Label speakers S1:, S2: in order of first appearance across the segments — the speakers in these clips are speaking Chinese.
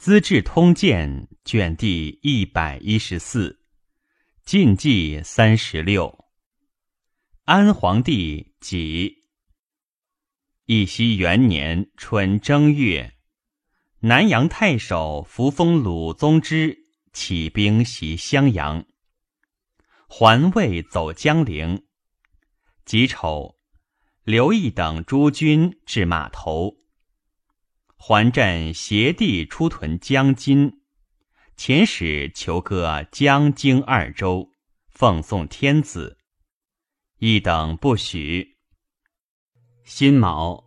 S1: 资治通鉴》卷第一百一十四，晋纪三十六。安皇帝己义熙元年春正月，南阳太守扶风鲁宗之起兵袭襄阳，还魏走江陵。己丑，刘毅等诸军至码头。还镇携地出屯江津，遣使求各江京二州，奉送天子。一等不许。辛卯，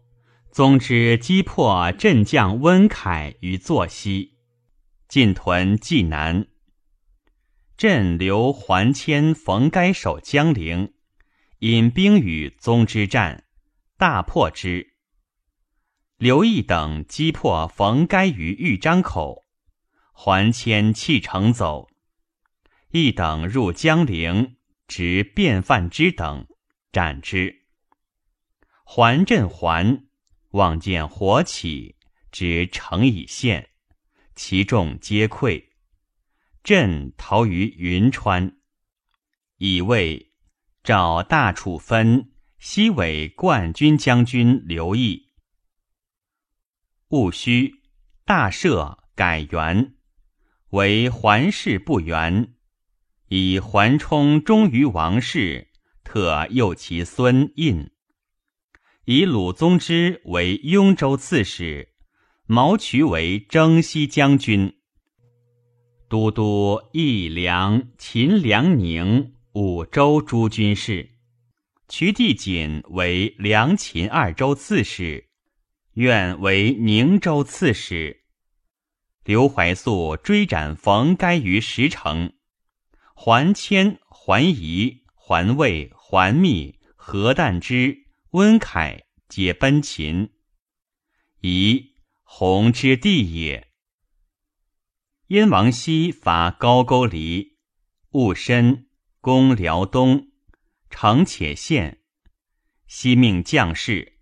S1: 宗之击破镇将温凯于坐西，进屯济南。镇留桓迁冯该守江陵，引兵与宗之战，大破之。刘毅等击破冯该于豫章口，还迁弃城走。一等入江陵，执便饭之等，斩之。还镇还望见火起，执城已陷，其众皆溃。镇逃于云川。以为赵大处分西尾冠军将军刘毅。戊戌，大赦改元，为桓氏不元，以桓冲忠于王室，特诱其孙胤。以鲁宗之为雍州刺史，毛渠为征西将军，都督义梁、秦、梁宁五州诸军事。渠弟锦为梁、秦二州刺史。愿为宁州刺史。刘怀素追斩冯该于石城，还迁、还夷、还魏、还密、何旦之、温凯皆奔秦。夷弘之地也。燕王熙伐高句丽，戊申，攻辽东，城且陷。西命将士。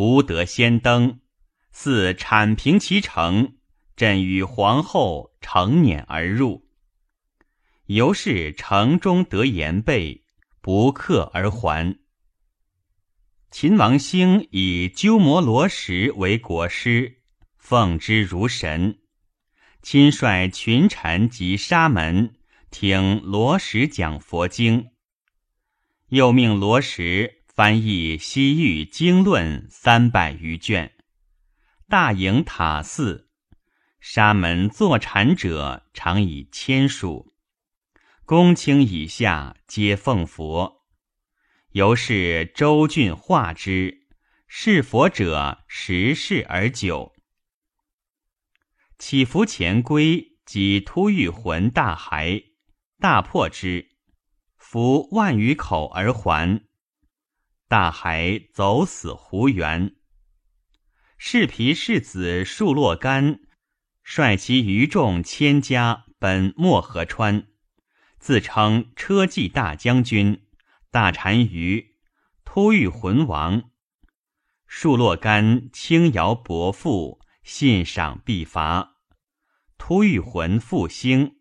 S1: 吾得先登，似铲平其城，朕与皇后乘辇而入。由是城中得言备，不克而还。秦王兴以鸠摩罗什为国师，奉之如神。亲率群臣及沙门听罗什讲佛经，又命罗什。翻译西域经论三百余卷，大营塔寺，沙门坐禅者常以千数，公卿以下皆奉佛。由是周郡化之，是佛者十世而久。起伏前归及突遇魂大骸，大破之，伏万余口而还。大海走死胡原，士皮世子树洛干率其余众千家奔漠河川，自称车骑大将军、大单于、突遇魂王。树洛干轻徭伯父，信赏必罚。突遇魂复兴，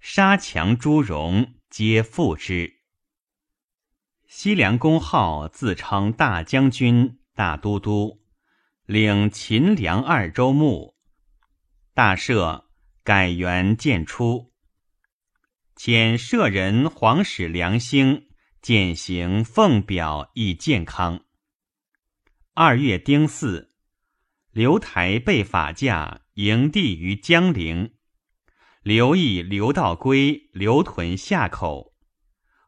S1: 杀强诸戎，皆复之。西凉公号自称大将军、大都督，领秦凉二州牧。大赦，改元建初。遣舍人皇使梁兴践行奉表以健康。二月丁巳，刘台被法驾，营地于江陵。刘毅、刘道归留屯下口。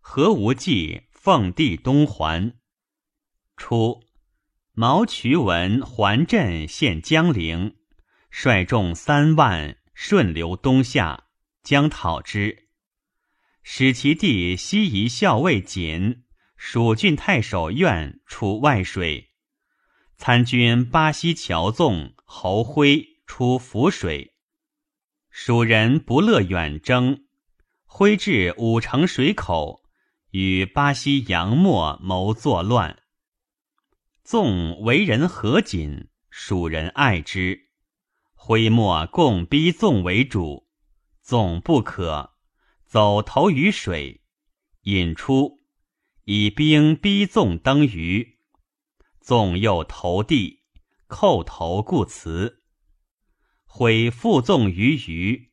S1: 何无忌。奉帝东还，初，毛渠文还镇陷江陵，率众三万顺流东下，将讨之。使其弟西夷校尉锦、蜀郡太守苑出外水，参军巴西乔纵、侯辉出涪水。蜀人不乐远征，挥至五城水口。与巴西杨末谋作乱，纵为人和谨，蜀人爱之。徽末共逼纵为主，纵不可，走投于水，引出，以兵逼纵登鱼，纵又投地，叩头故辞。徽复纵于鱼，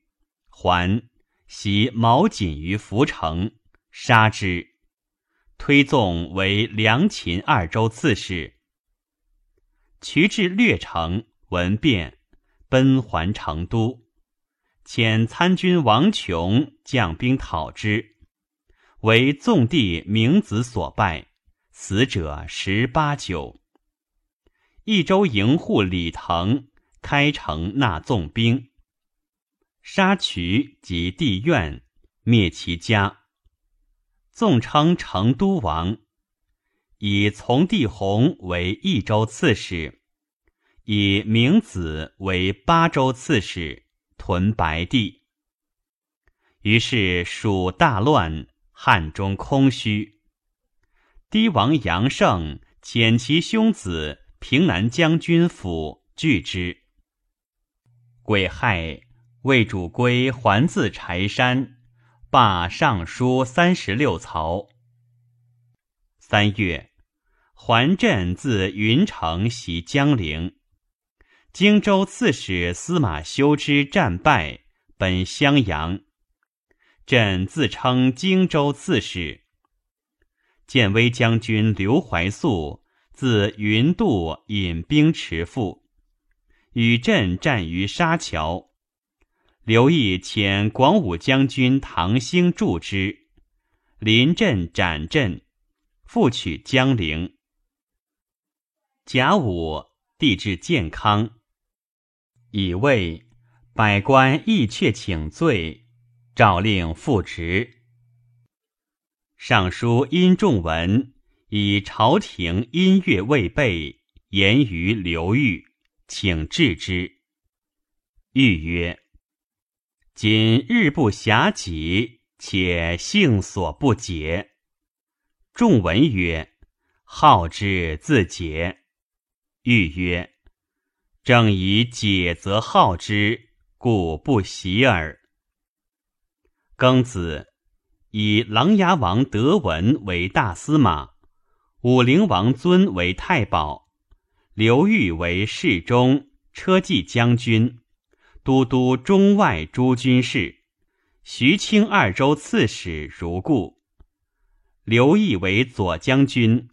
S1: 还袭毛锦于涪城，杀之，推纵为梁秦二州刺史。渠至略城，闻变，奔还成都，遣参军王琼将兵讨之，为纵地明子所败，死者十八九。益州营户李腾开城纳纵兵，杀渠及地院，灭其家。纵称成都王。以从弟弘为益州刺史，以明子为巴州刺史，屯白帝。于是蜀大乱，汉中空虚。堤王杨胜遣其兄子平南将军府拒之。癸亥，魏主归还自柴山，罢尚书三十六曹。三月。桓镇自云城袭江陵，荆州刺史司马修之战败，奔襄阳。朕自称荆州刺史。建威将军刘怀素自云渡引兵持赴，与朕战于沙桥。刘毅遣广武将军唐兴助之，临阵斩阵，复取江陵。甲午，帝至健康，以为百官亦却请罪，诏令复职。尚书殷仲文以朝廷音乐未备，言于刘裕，请治之。裕曰：“今日不暇己，且性所不解。”仲文曰：“好之自解。”欲曰：“正以解则好之，故不习耳。”庚子，以琅琊王德文为大司马，武陵王尊为太保，刘裕为侍中、车骑将军、都督中外诸军事，徐清二州刺史如故。刘毅为左将军。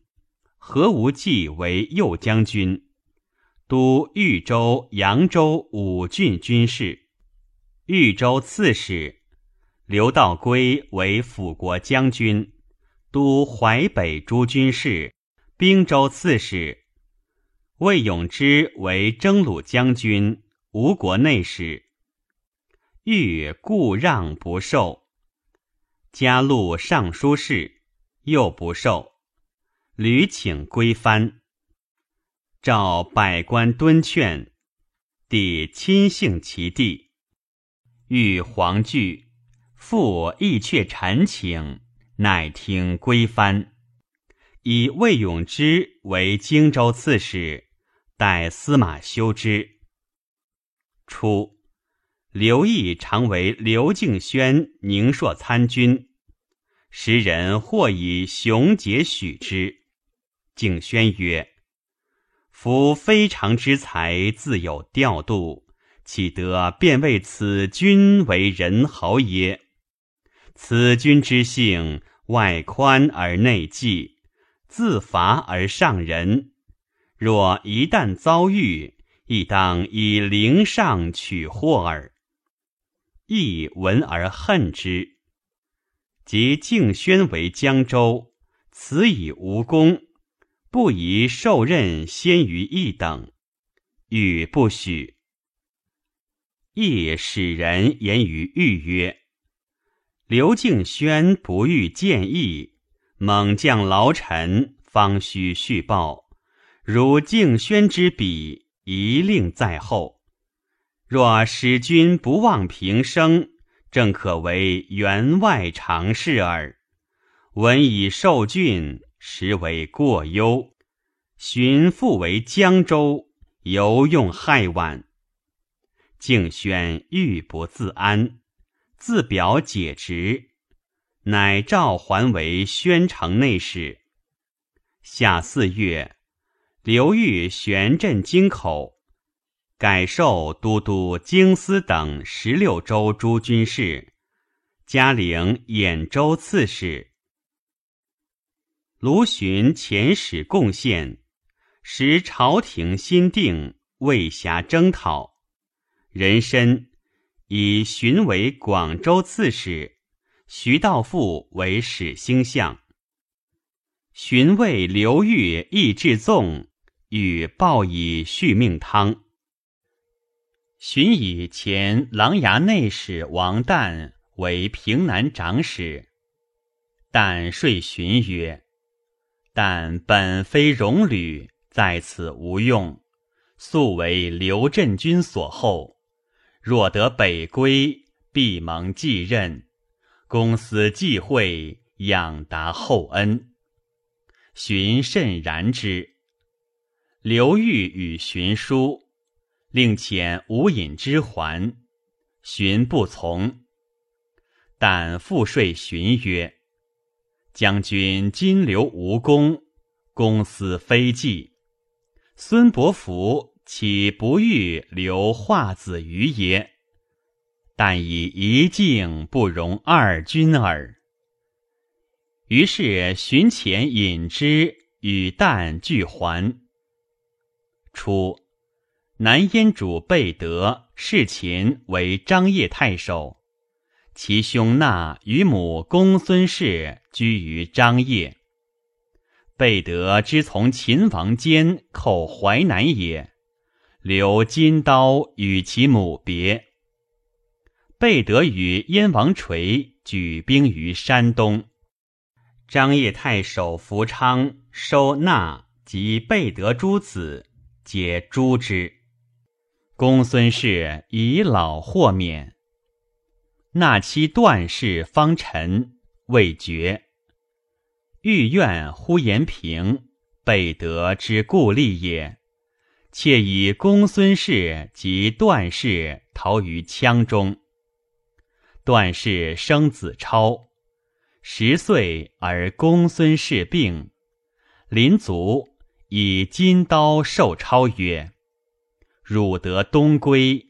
S1: 何无忌为右将军，都豫州、扬州五郡军事，豫州刺史；刘道归为辅国将军，都淮北诸军事，兵州刺史；魏永之为征虏将军，吴国内史。欲故让不受，加录尚书事，又不受。屡请归藩，召百官敦劝，帝亲幸其弟，欲黄惧，复亦却陈请，乃听归藩，以魏永之为荆州刺史，代司马修之。初，刘毅常为刘敬轩宁朔参军，时人或以雄杰许之。敬轩曰：“夫非常之才，自有调度，岂得便为此君为人豪耶？此君之性，外宽而内忌，自伐而上人。若一旦遭遇，亦当以陵上取祸耳。亦闻而恨之。即敬轩为江州，此以无功。”不宜受任先于一等，欲不许。亦使人言于豫曰：“刘敬轩不欲见义，猛将劳臣，方须续报。如敬轩之笔，一令在后。若使君不忘平生，正可为员外常事耳。闻以受郡。”实为过忧，寻复为江州，犹用害晚。敬宣欲不自安，自表解职，乃召还为宣城内史。夏四月，刘裕玄镇京口，改授都督京司等十六州诸军事，加领兖州刺史。卢循遣使贡献，时朝廷新定，未暇征讨。人参以荀为广州刺史，徐道富为使星相。荀谓刘裕意至纵，与报以续命汤。荀以前琅琊内史王旦为平南长史，旦说荀曰。但本非戎旅，在此无用，素为刘镇军所厚。若得北归，必蒙继任。公私忌讳，仰达厚恩。荀甚然之。刘裕与荀书，令遣吴隐之还。荀不从，但复说荀曰。将军今留无功，公私非计。孙伯符岂不欲留化子于也？但以一境不容二君耳。于是寻前引之，与旦俱还。初，南燕主贝德侍秦为张掖太守。其兄纳与母公孙氏居于张掖。贝德之从秦王坚寇淮南也，留金刀与其母别。贝德与燕王垂举兵于山东，张掖太守福昌收纳及贝德诸子，皆诛之。公孙氏以老豁免。纳妻段氏方臣未决，欲怨呼延平，备得之故立也。妾以公孙氏及段氏逃于羌中。段氏生子超，十岁而公孙氏病，临卒以金刀授超曰：“汝得东归。”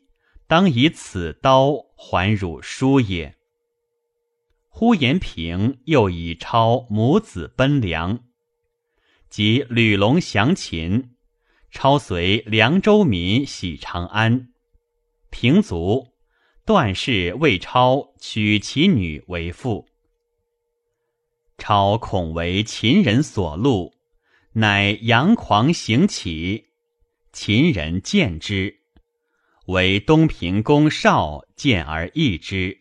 S1: 当以此刀还汝叔也。呼延平又以超母子奔梁，及吕龙降秦，超随凉州民喜长安。平卒，段氏为超娶其女为妇。超恐为秦人所戮，乃佯狂行起，秦人见之。为东平公少见而异之，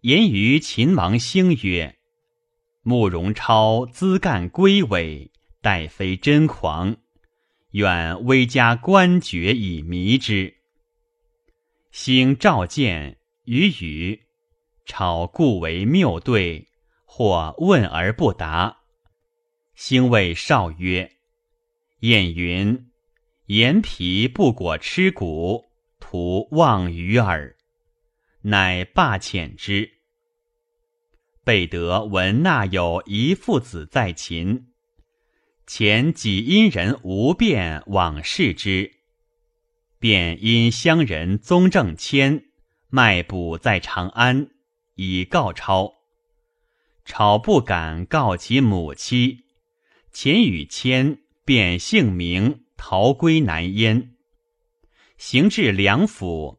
S1: 言于秦王兴曰：“慕容超资干归伪，待非真狂，愿微加官爵以迷之。”兴召见与语，超故为谬对，或问而不答。兴谓少曰：“晏云：言皮不果吃骨。”徒望鱼耳，乃罢遣之。贝德闻纳有一父子在秦，前几因人无变往视之，便因乡人宗正谦卖卜在长安，以告超。超不敢告其母妻，钱与谦便姓名逃归南燕。行至梁府，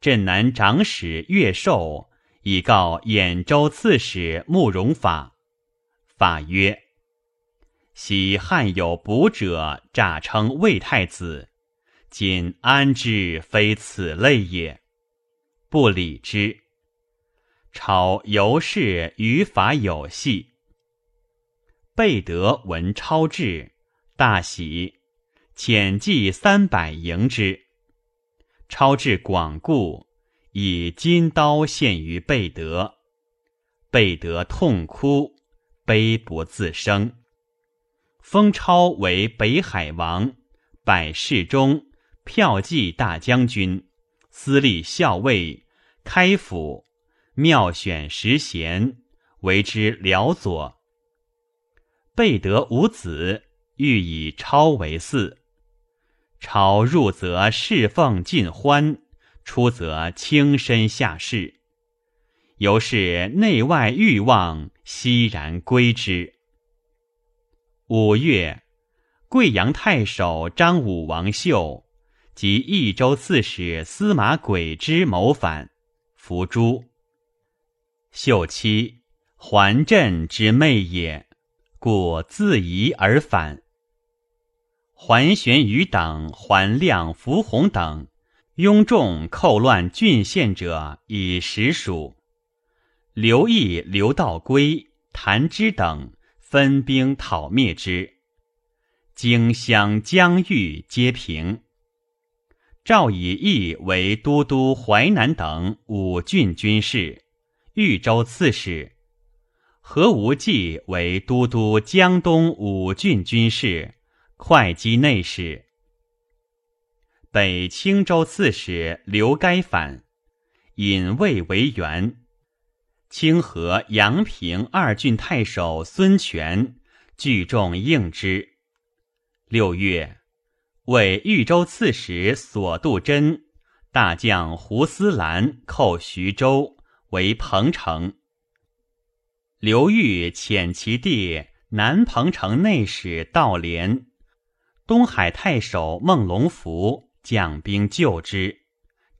S1: 镇南长史岳寿以告兖州刺史慕容法。法曰：“昔汉有卜者，诈称魏太子，今安知非此类也？不理之。”朝由是于法有戏。贝德闻超至，大喜，遣计三百迎之。超至广固，以金刀献于贝德，贝德痛哭，悲不自生。封超为北海王，百世中，骠骑大将军，司隶校尉，开府，妙选十贤，为之辽左。备得五子，欲以超为嗣。超入则侍奉尽欢，出则轻身下士。由是内外欲望悉然归之。五月，贵阳太守张武王秀及益州刺史司马轨之谋反，伏诛。秀妻桓镇之妹也，故自疑而反。桓玄余等、桓亮、伏弘等拥众寇乱郡县者以实属。刘毅、刘道归、谭之等分兵讨灭之，荆襄、疆域皆平。赵以义为都督淮南等五郡军事，豫州刺史；何无忌为都督江东五郡军事。会稽内史、北青州刺史刘该反，引魏为援。清河、阳平二郡太守孙权聚众应之。六月，为豫州刺史索度真、大将胡思兰寇徐州，为彭城。刘裕遣其弟南彭城内史道廉。东海太守孟龙福将兵救之，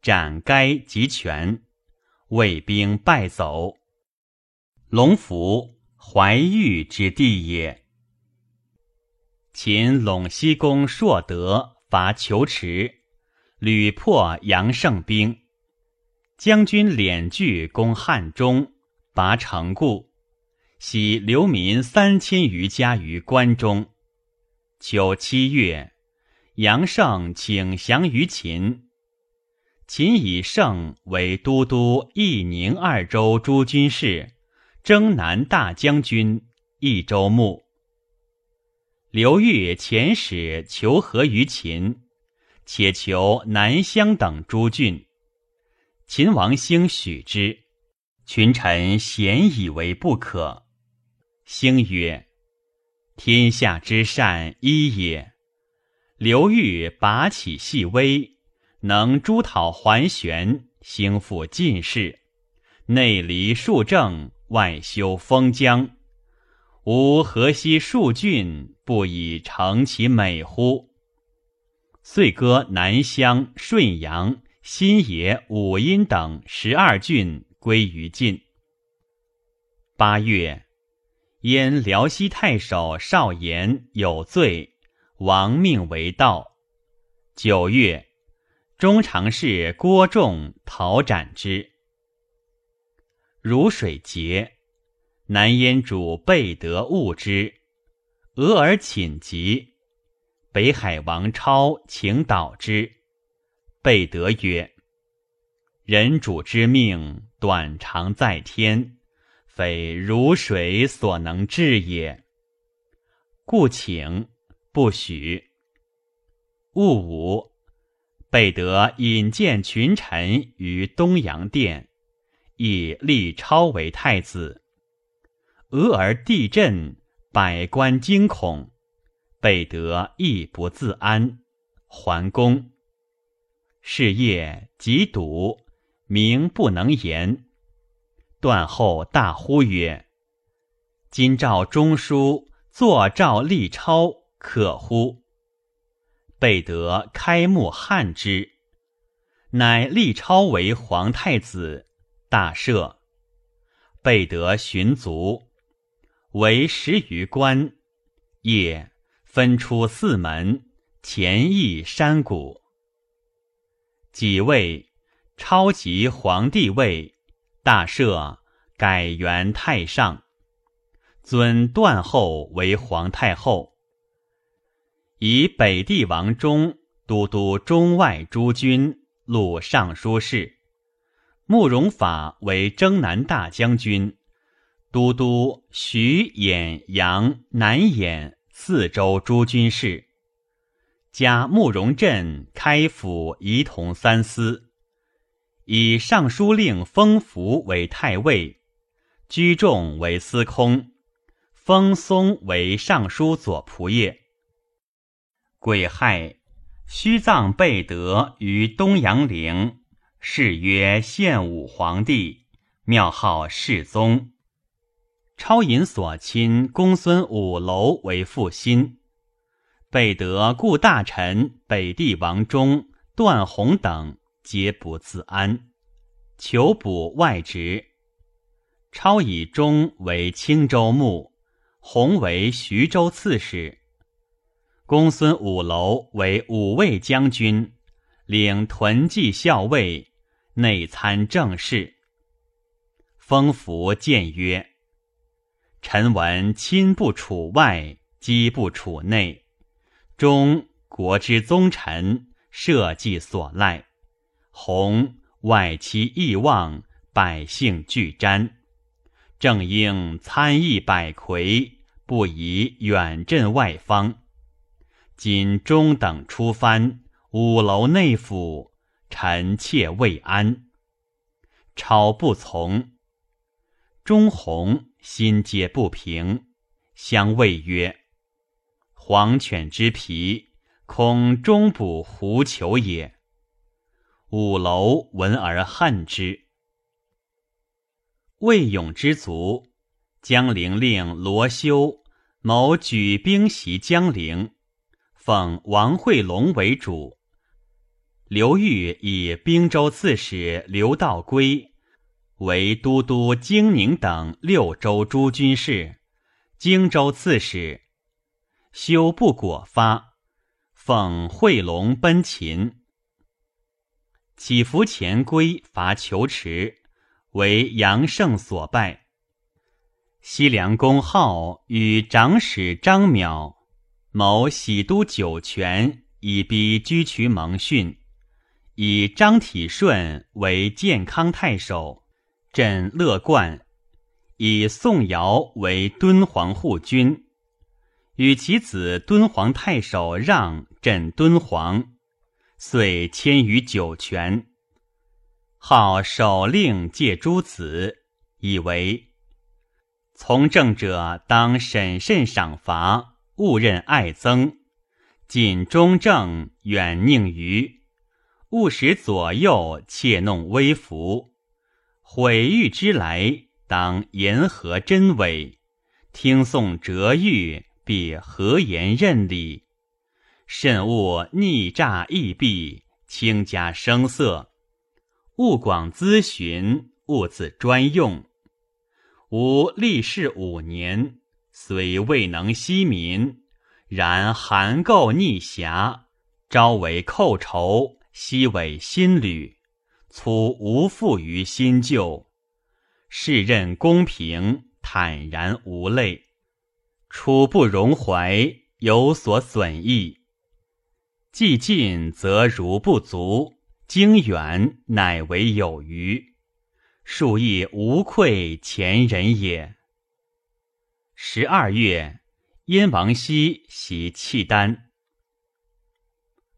S1: 斩该及权，魏兵败走。龙福怀玉之地也。秦陇西公硕德伐求池，屡破杨胜兵。将军敛据攻汉中，拔城固，徙流民三千余家于关中。秋七月，杨胜请降于秦。秦以胜为都督义宁二州诸军事、征南大将军、益州牧。刘裕遣使求和于秦，且求南乡等诸郡。秦王兴许之，群臣咸以为不可。兴曰。天下之善一也。刘裕拔起细微，能诛讨还玄，兴复晋室，内离数政，外修封疆，吾河西数郡，不以成其美乎？遂割南乡、顺阳、新野、武阴等十二郡归于晋。八月。因辽西太守少言有罪，亡命为盗。九月，中常侍郭仲讨斩之。汝水节，南燕主备得误之，俄而寝疾。北海王超请导之，备得曰：“人主之命，短长在天。”非如水所能治也，故请不许。戊午，备得引荐群臣于东阳殿，以立超为太子。俄而地震，百官惊恐，备得亦不自安，还宫。事业极笃，名不能言。断后大呼曰：“今诏中书作诏立超，可乎？”备得开目汉之，乃立超为皇太子，大赦。备得寻卒，为十余官，夜分出四门，前邑山谷。己未，超即皇帝位。大赦，改元太上，尊段后为皇太后，以北地王中都督中外诸军，录尚书事。慕容法为征南大将军，都督徐兖阳南兖四州诸军事。加慕容镇开府仪同三司，以尚书令封福为太尉，居仲为司空，封松为尚书左仆射。癸亥，虚葬贝德于东阳陵，谥曰献武皇帝，庙号世宗。超引所亲公孙五楼为父亲。贝德故大臣北地王忠、段宏等皆不自安，求补外职。超以忠为青州牧，弘为徐州刺史。公孙五楼为五位将军，领屯骑校尉，内参政事。封福谏曰：“臣闻亲不处外，机不处内。中国之宗臣，社稷所赖；弘外戚义望，百姓俱瞻。正应参议百魁，不宜远镇外方。”今中等出藩，五楼内府，臣妾未安。超不从。中弘心皆不平，相谓曰：“黄犬之皮，恐中补狐裘也。”五楼闻而恨之。魏勇之卒，江陵令罗修谋举兵袭江陵。奉王惠龙为主，刘裕以兵州刺史刘道归为都督荆宁等六州诸军事，荆州刺史。修不果发，奉惠龙奔秦。起伏前归伐求池，为杨胜所败。西凉公号与长史张邈。谋喜都酒泉，以逼居渠蒙逊；以张体顺为建康太守，镇乐观；以宋尧为敦煌护军，与其子敦煌太守让镇敦煌，遂迁于酒泉。号首令借诸子，以为从政者当审慎赏罚。勿任爱憎，谨忠正，远佞愚。勿使左右窃弄微服。毁誉之来，当言和真伪。听讼折谕，必和言任理。慎勿逆诈易弊，轻加声色。勿广咨询，勿自专用。吾立事五年。虽未能息民，然函垢逆侠，朝为寇仇，夕为新旅，粗无负于新旧。世任公平，坦然无类，处不容怀，有所损益。既近则如不足，经远乃为有余，数亦无愧前人也。十二月，燕王熙袭契丹。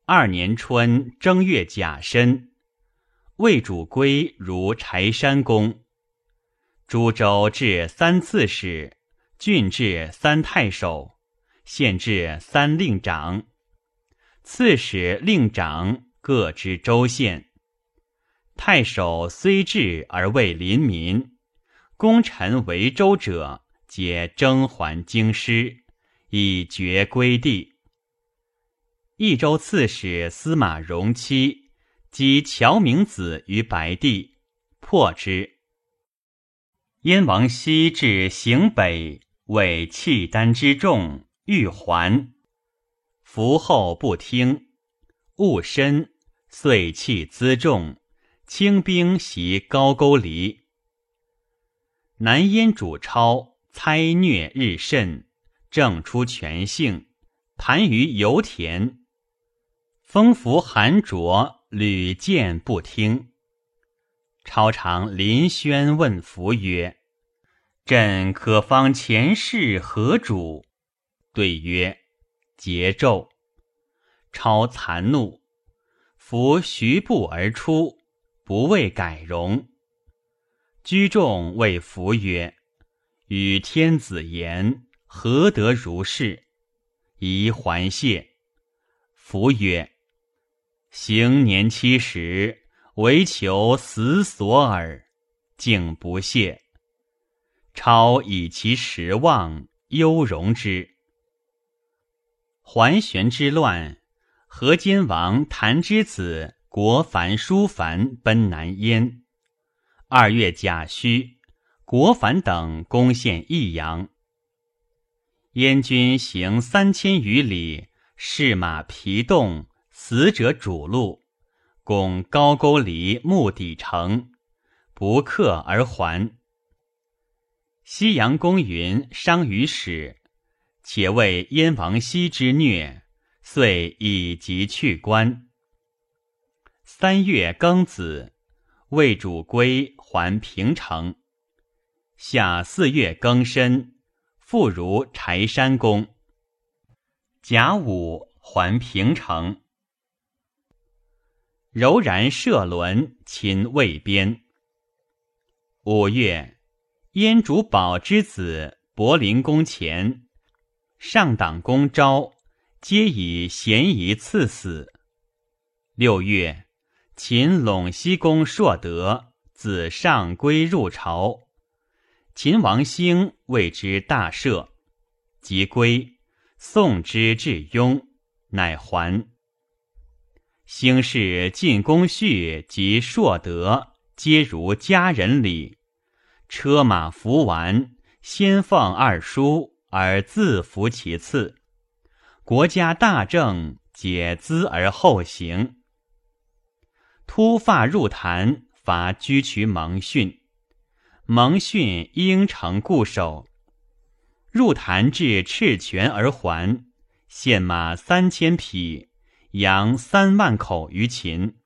S1: 二年春正月甲申，魏主归如柴山公。株洲至三刺史，郡治三太守，县治三令长。刺史、令长各知州县。太守虽至而未临民，功臣为州者。皆征还京师，以绝归地。益州刺史司马荣妻击乔明子于白帝，破之。燕王熙至行北，为契丹之众，欲还，伏后不听，误身，遂弃辎重，轻兵袭高句丽。南燕主超。猜虐日甚，正出全性，盘于油田。风服寒浊，屡见不听。超常临轩问福曰：“朕可方前世何主？”对曰：“桀纣。”超惭怒，伏徐步而出，不为改容。居众谓福曰：“与天子言，何得如是？”宜还谢。福曰：“行年七十，唯求死所耳，竟不谢。”超以其实望，忧容之。桓玄之乱，河间王谭之子国凡、叔凡奔南燕。二月甲戌，国凡等攻陷益阳。燕军行三千余里，士马疲动，死者主路，攻高沟离木底城，不克而还。西阳公云：“伤于史，且为燕王息之虐，遂以疾去官。”三月庚子，魏主归还平城。夏四月庚申，复如柴山公。甲午，还平城。柔然射轮，秦魏边。五月。燕主宝之子柏林公前，上党公昭，皆以嫌疑赐死。六月，秦陇西公硕德子上归入朝，秦王兴为之大赦，即归，送之至雍，乃还。兴氏晋公绪及硕德，皆如家人礼。车马服完，先奉二叔，而自服其次。国家大政，解资而后行。突发入坛，伐居渠蒙逊。蒙逊应城固守。入坛至赤泉而还，献马三千匹，羊三万口于秦。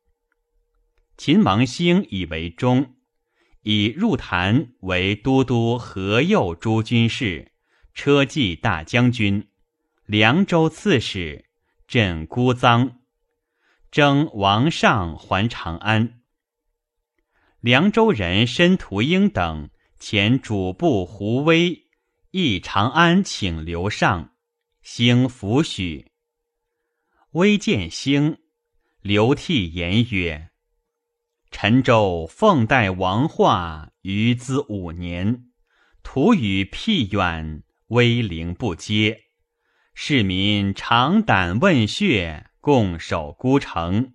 S1: 秦王兴以为忠。以入坛为都督河右诸军事、车骑大将军、凉州刺史，镇孤臧，征王上还长安。凉州人申屠英等前主簿胡威诣长安，请刘上，兴抚许。威见兴，流涕言曰。陈州奉代王化于兹五年，徒与僻远，威灵不接。市民长胆问血，共守孤城。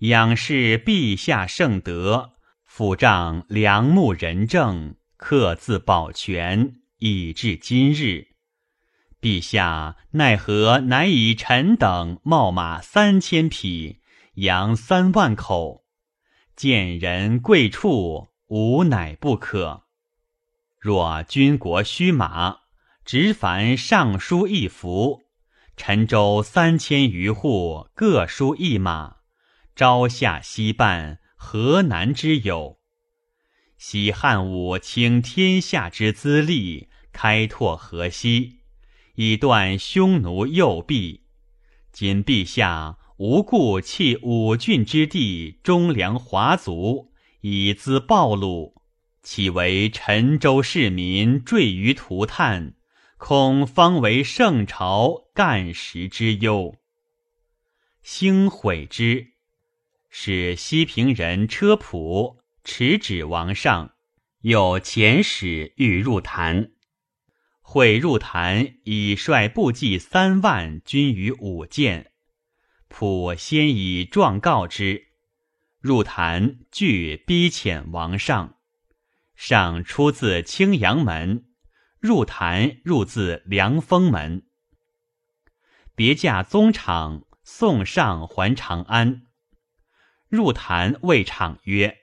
S1: 仰视陛下圣德，抚仗良木仁政，克自保全，以至今日。陛下奈何乃以臣等冒马三千匹，羊三万口？见人贵处，无乃不可。若军国须马，直凡尚书一服，陈州三千余户，各书一马，朝下西半，河南之有？西汉武倾天下之资力，开拓河西，以断匈奴右臂。今陛下。无故弃五郡之地，忠良华族，以资暴露，岂为陈州市民坠于涂炭？恐方为圣朝干时之忧。兴悔之，使西平人车仆持指王上，有遣使欲入坛。会入坛，以率部骑三万，军于五涧。普先以状告之，入坛拒逼遣王上。上出自青阳门，入坛入自凉风门。别驾宗场送上还长安。入坛谓场曰：“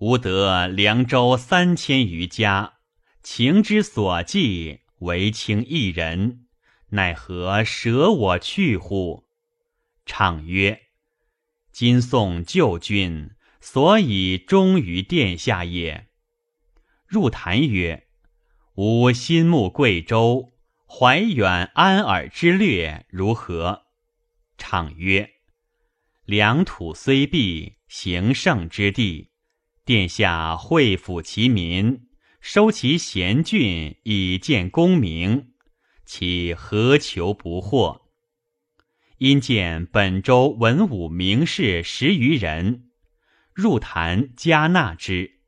S1: 吾得凉州三千余家，情之所寄，唯卿一人，奈何舍我去乎？”唱曰：“今送旧君，所以忠于殿下也。”入坛曰：“吾心慕贵州，怀远安尔之略如何？”唱曰：“良土虽敝，行胜之地，殿下会抚其民，收其贤俊以建功名，其何求不获？因见本州文武名士十余人，入坛加纳之。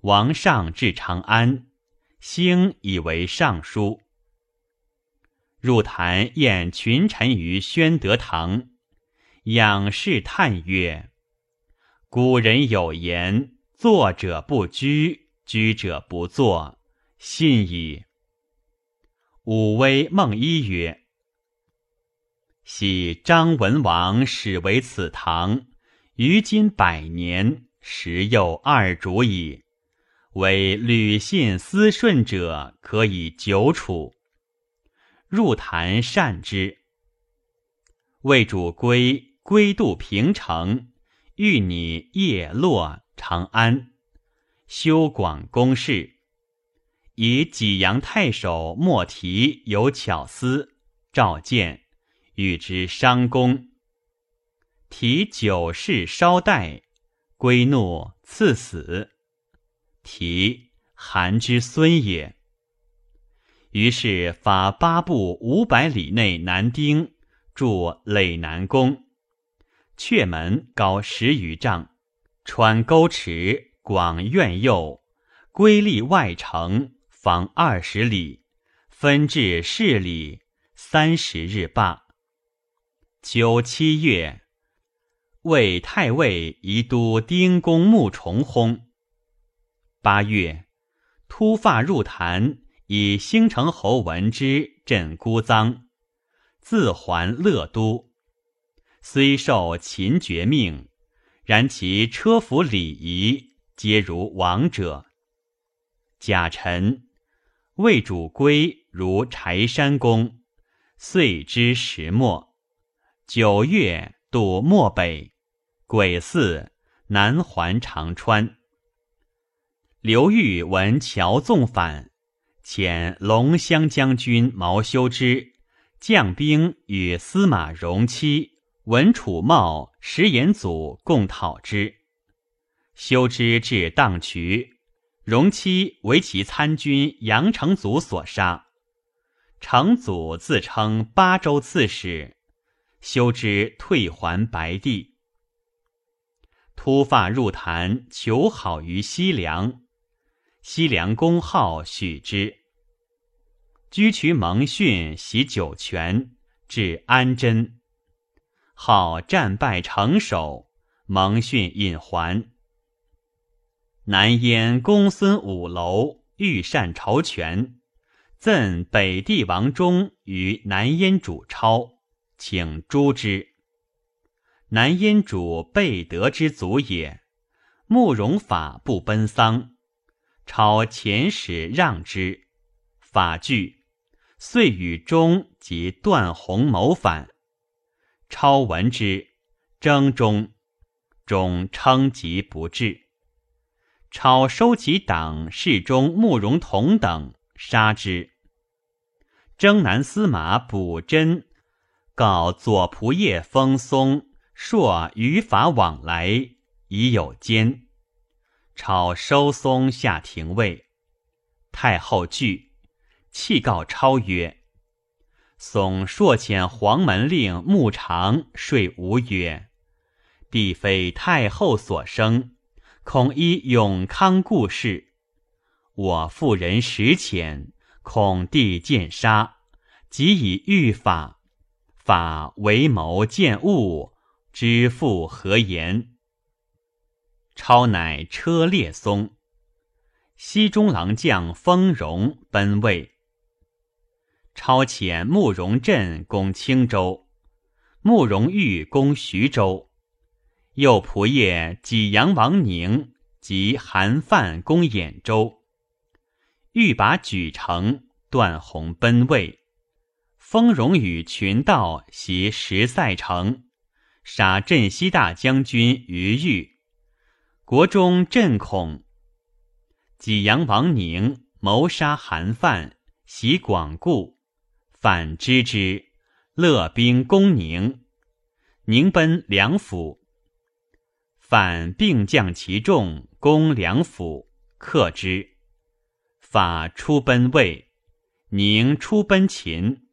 S1: 王上至长安，兴以为尚书。入坛宴群臣于宣德堂，仰视叹曰：“古人有言，坐者不居，居者不坐，信矣。”武威孟一曰：“昔张文王始为此堂，于今百年，时又二主矣。唯履信思顺者，可以久处。”入坛善之。魏主归归渡平城，欲拟叶落长安，修广宫室，以济阳太守莫提有巧思，召见，与之商公。提九世稍待，归怒赐死。提韩之孙也。于是发八部五百里内男丁，筑垒南宫，阙门高十余丈，穿沟池，广院右，归立外城，方二十里，分至市里，三十日罢。秋七月，为太尉宜都丁公穆重薨。八月，突发入坛。以兴城侯闻之，镇孤臧，自还乐都。虽受秦绝命，然其车服礼仪皆如王者。贾臣魏主归如柴山公，遂之时末。九月渡漠北，癸巳南还长川。刘裕闻乔纵反。遣龙骧将军毛修之将兵与司马荣期、文楚茂、石延祖共讨之。修之至荡渠，荣期为其参军杨成祖所杀。成祖自称巴州刺史，修之退还白帝。突发入坛求好于西凉。西凉公号许之，居渠蒙逊袭酒泉，至安贞，号战败成守，蒙逊引还。南燕公孙五楼欲善朝权，赠北帝王忠于南燕主超，请诛之。南燕主备德之族也，慕容法不奔丧。超遣使让之，法拒，遂与钟及段宏谋反。超闻之，征中，钟称疾不至。超收其党侍中慕容同等，杀之。征南司马卜真告左仆射封松朔与法往来，已有奸。超收松下廷尉，太后惧，弃告超曰：“松朔遣黄门令穆长说吾曰：‘帝非太后所生，恐依永康故事。我妇人实浅，恐帝见杀，即以御法。法为谋见物，知父何言？’”超乃车列松，西中郎将封荣奔魏。超遣慕容镇攻青州，慕容玉攻徐州，右仆射济阳王宁及韩范攻兖州。欲拔莒城，段宏奔魏。封荣与群盗袭石塞城，杀镇西大将军于玉。国中震恐，济阳王宁谋杀韩范，袭广固，反知之，勒兵攻宁，宁奔梁府。反并将其众攻梁府，克之。法出奔魏，宁出奔秦。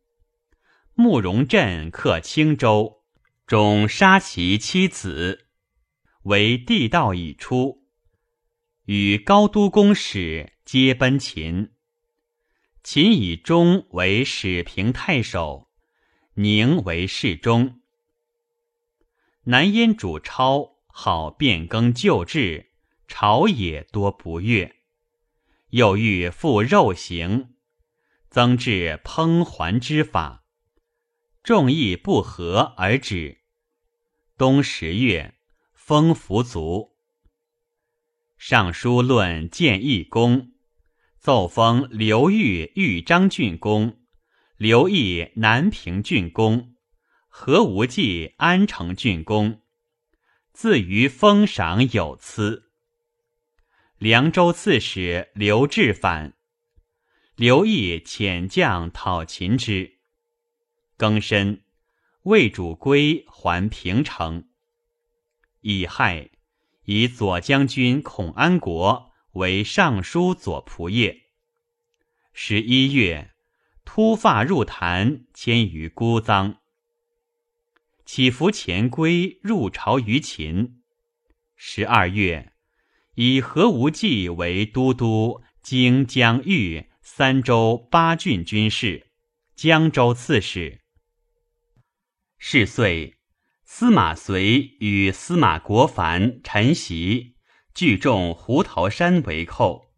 S1: 慕容镇克青州，终杀其妻子。为地道已出，与高都公使皆奔秦。秦以忠为始平太守，宁为侍中。南燕主超好变更旧制，朝野多不悦，又欲复肉刑，增至烹还之法。众议不和而止。冬十月，封服卒。尚书论建义公，奏封刘裕豫章郡公，刘毅南平郡公，何无忌安城郡公。自于封赏有疵。凉州刺史刘志反，刘毅遣将讨秦之。庚申，魏主归还平城。乙亥，以左将军孔安国为尚书左仆射。十一月，突发入坛，迁于孤臧。起伏前归入朝于秦。十二月，以何无忌为都督荆江豫三州八郡军事，江州刺史。是岁，司马遂与司马国凡、陈袭聚众胡桃山为寇，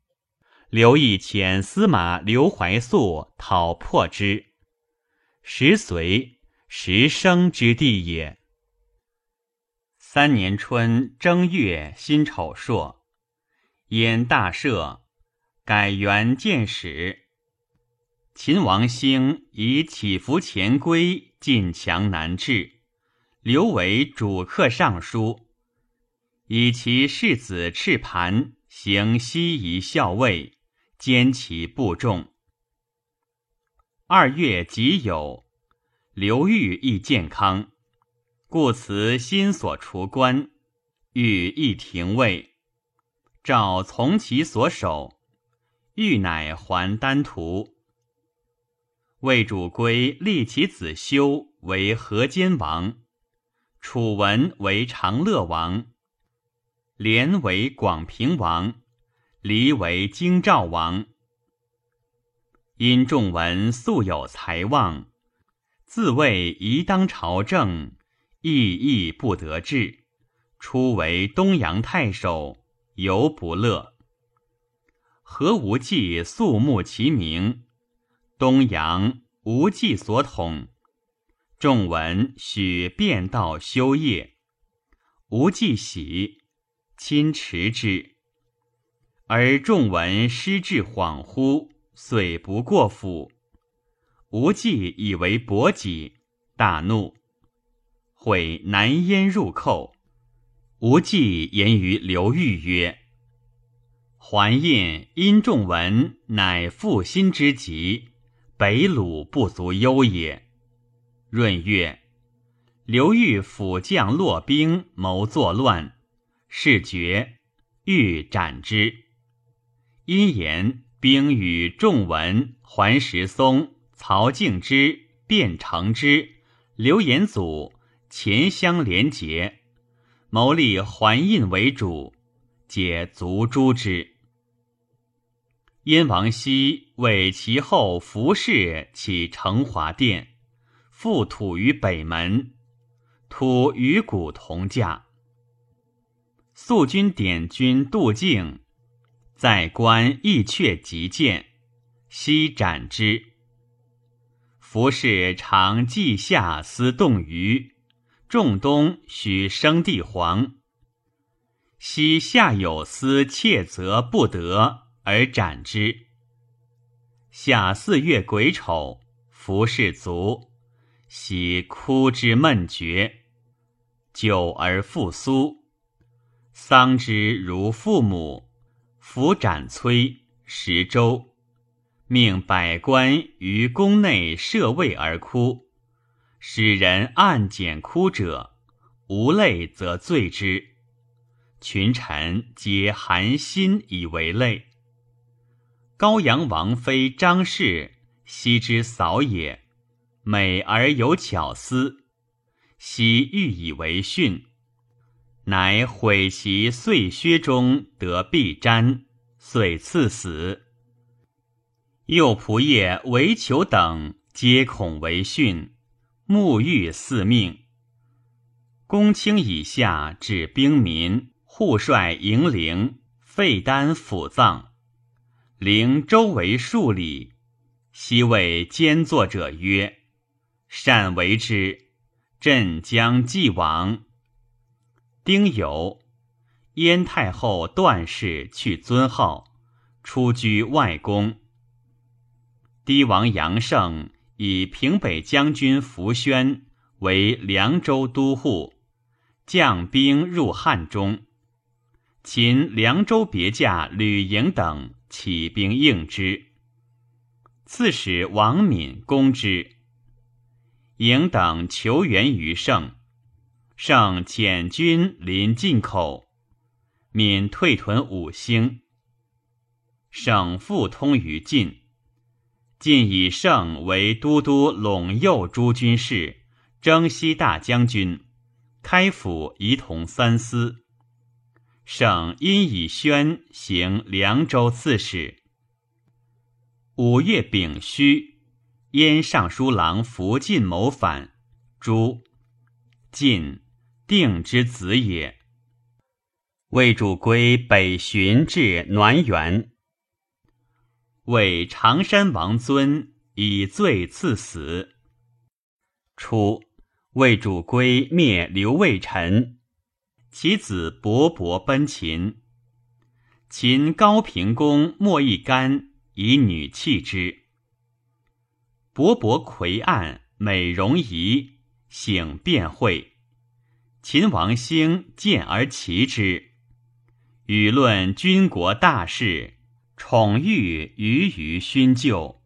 S1: 刘毅遣司马刘怀素讨破之。时随时生之地也。三年春正月辛丑朔，燕大赦，改元建始。秦王兴以起伏前归。进强难治，留为主客尚书，以其世子赤盘行西夷校尉，兼其部众。二月己酉，刘裕亦健康，故辞新所除官，欲亦廷尉，诏从其所守，欲乃还丹徒。魏主归立其子修为河间王，楚文为长乐王，连为广平王，黎为京兆王。因仲文素有才望，自谓宜当朝政，意亦不得志，初为东阳太守，犹不乐。何无忌肃穆其名。东阳无忌所统，仲文许变道修业，无忌喜，亲持之。而众闻失志恍惚，遂不过府。无忌以为薄己，大怒，毁南燕入寇。无忌言于刘裕曰：“桓印因仲文，乃负心之极。”北虏不足忧也。闰月，刘裕辅将骆兵谋作乱，事决，欲斩之。因言兵与仲文、桓石松、曹敬之、卞承之、刘延祖前相连结，谋立桓印为主，解卒诛之。燕王熙为其后服侍起成华殿，复土于北门，土与古同价。肃君点军杜敬，在官亦却极见，悉斩之。服侍常稷下思动于，仲冬许生帝皇。昔下有司窃责不得。而斩之。夏四月癸丑，服侍卒，喜哭之闷绝，久而复苏，丧之如父母。抚斩崔十周，命百官于宫内设位而哭，使人暗检哭者，无泪则罪之。群臣皆寒心以为泪。高阳王妃张氏昔之嫂也，美而有巧思，昔欲以为训，乃毁其碎靴中得必瞻，遂赐死。右仆射韦求等皆恐为训，沐浴四命。公卿以下指兵民护率营陵，废丹辅葬。陵周围数里，昔谓兼作者曰：“善为之，朕将继王。”丁酉，燕太后段氏去尊号，出居外宫。堤王杨胜以平北将军符宣为凉州都护。将兵入汉中，秦凉州别驾吕营等起兵应之。刺史王敏攻之，营等求援于胜，胜遣军临晋口，敏退屯五星。省复通于晋，晋以胜为都督陇右诸军事，征西大将军。开府仪同三司，省因以宣行凉州刺史。五月丙戌，燕尚书郎福晋谋反，诛。晋定之子也。魏主归北巡至滦源，为常山王尊以罪赐死。初。魏主归灭刘魏臣，其子勃勃奔秦。秦高平公莫一干以女弃之。伯伯魁岸，美容仪，醒便会。秦王兴见而齐之，与论军国大事，宠欲于于勋旧。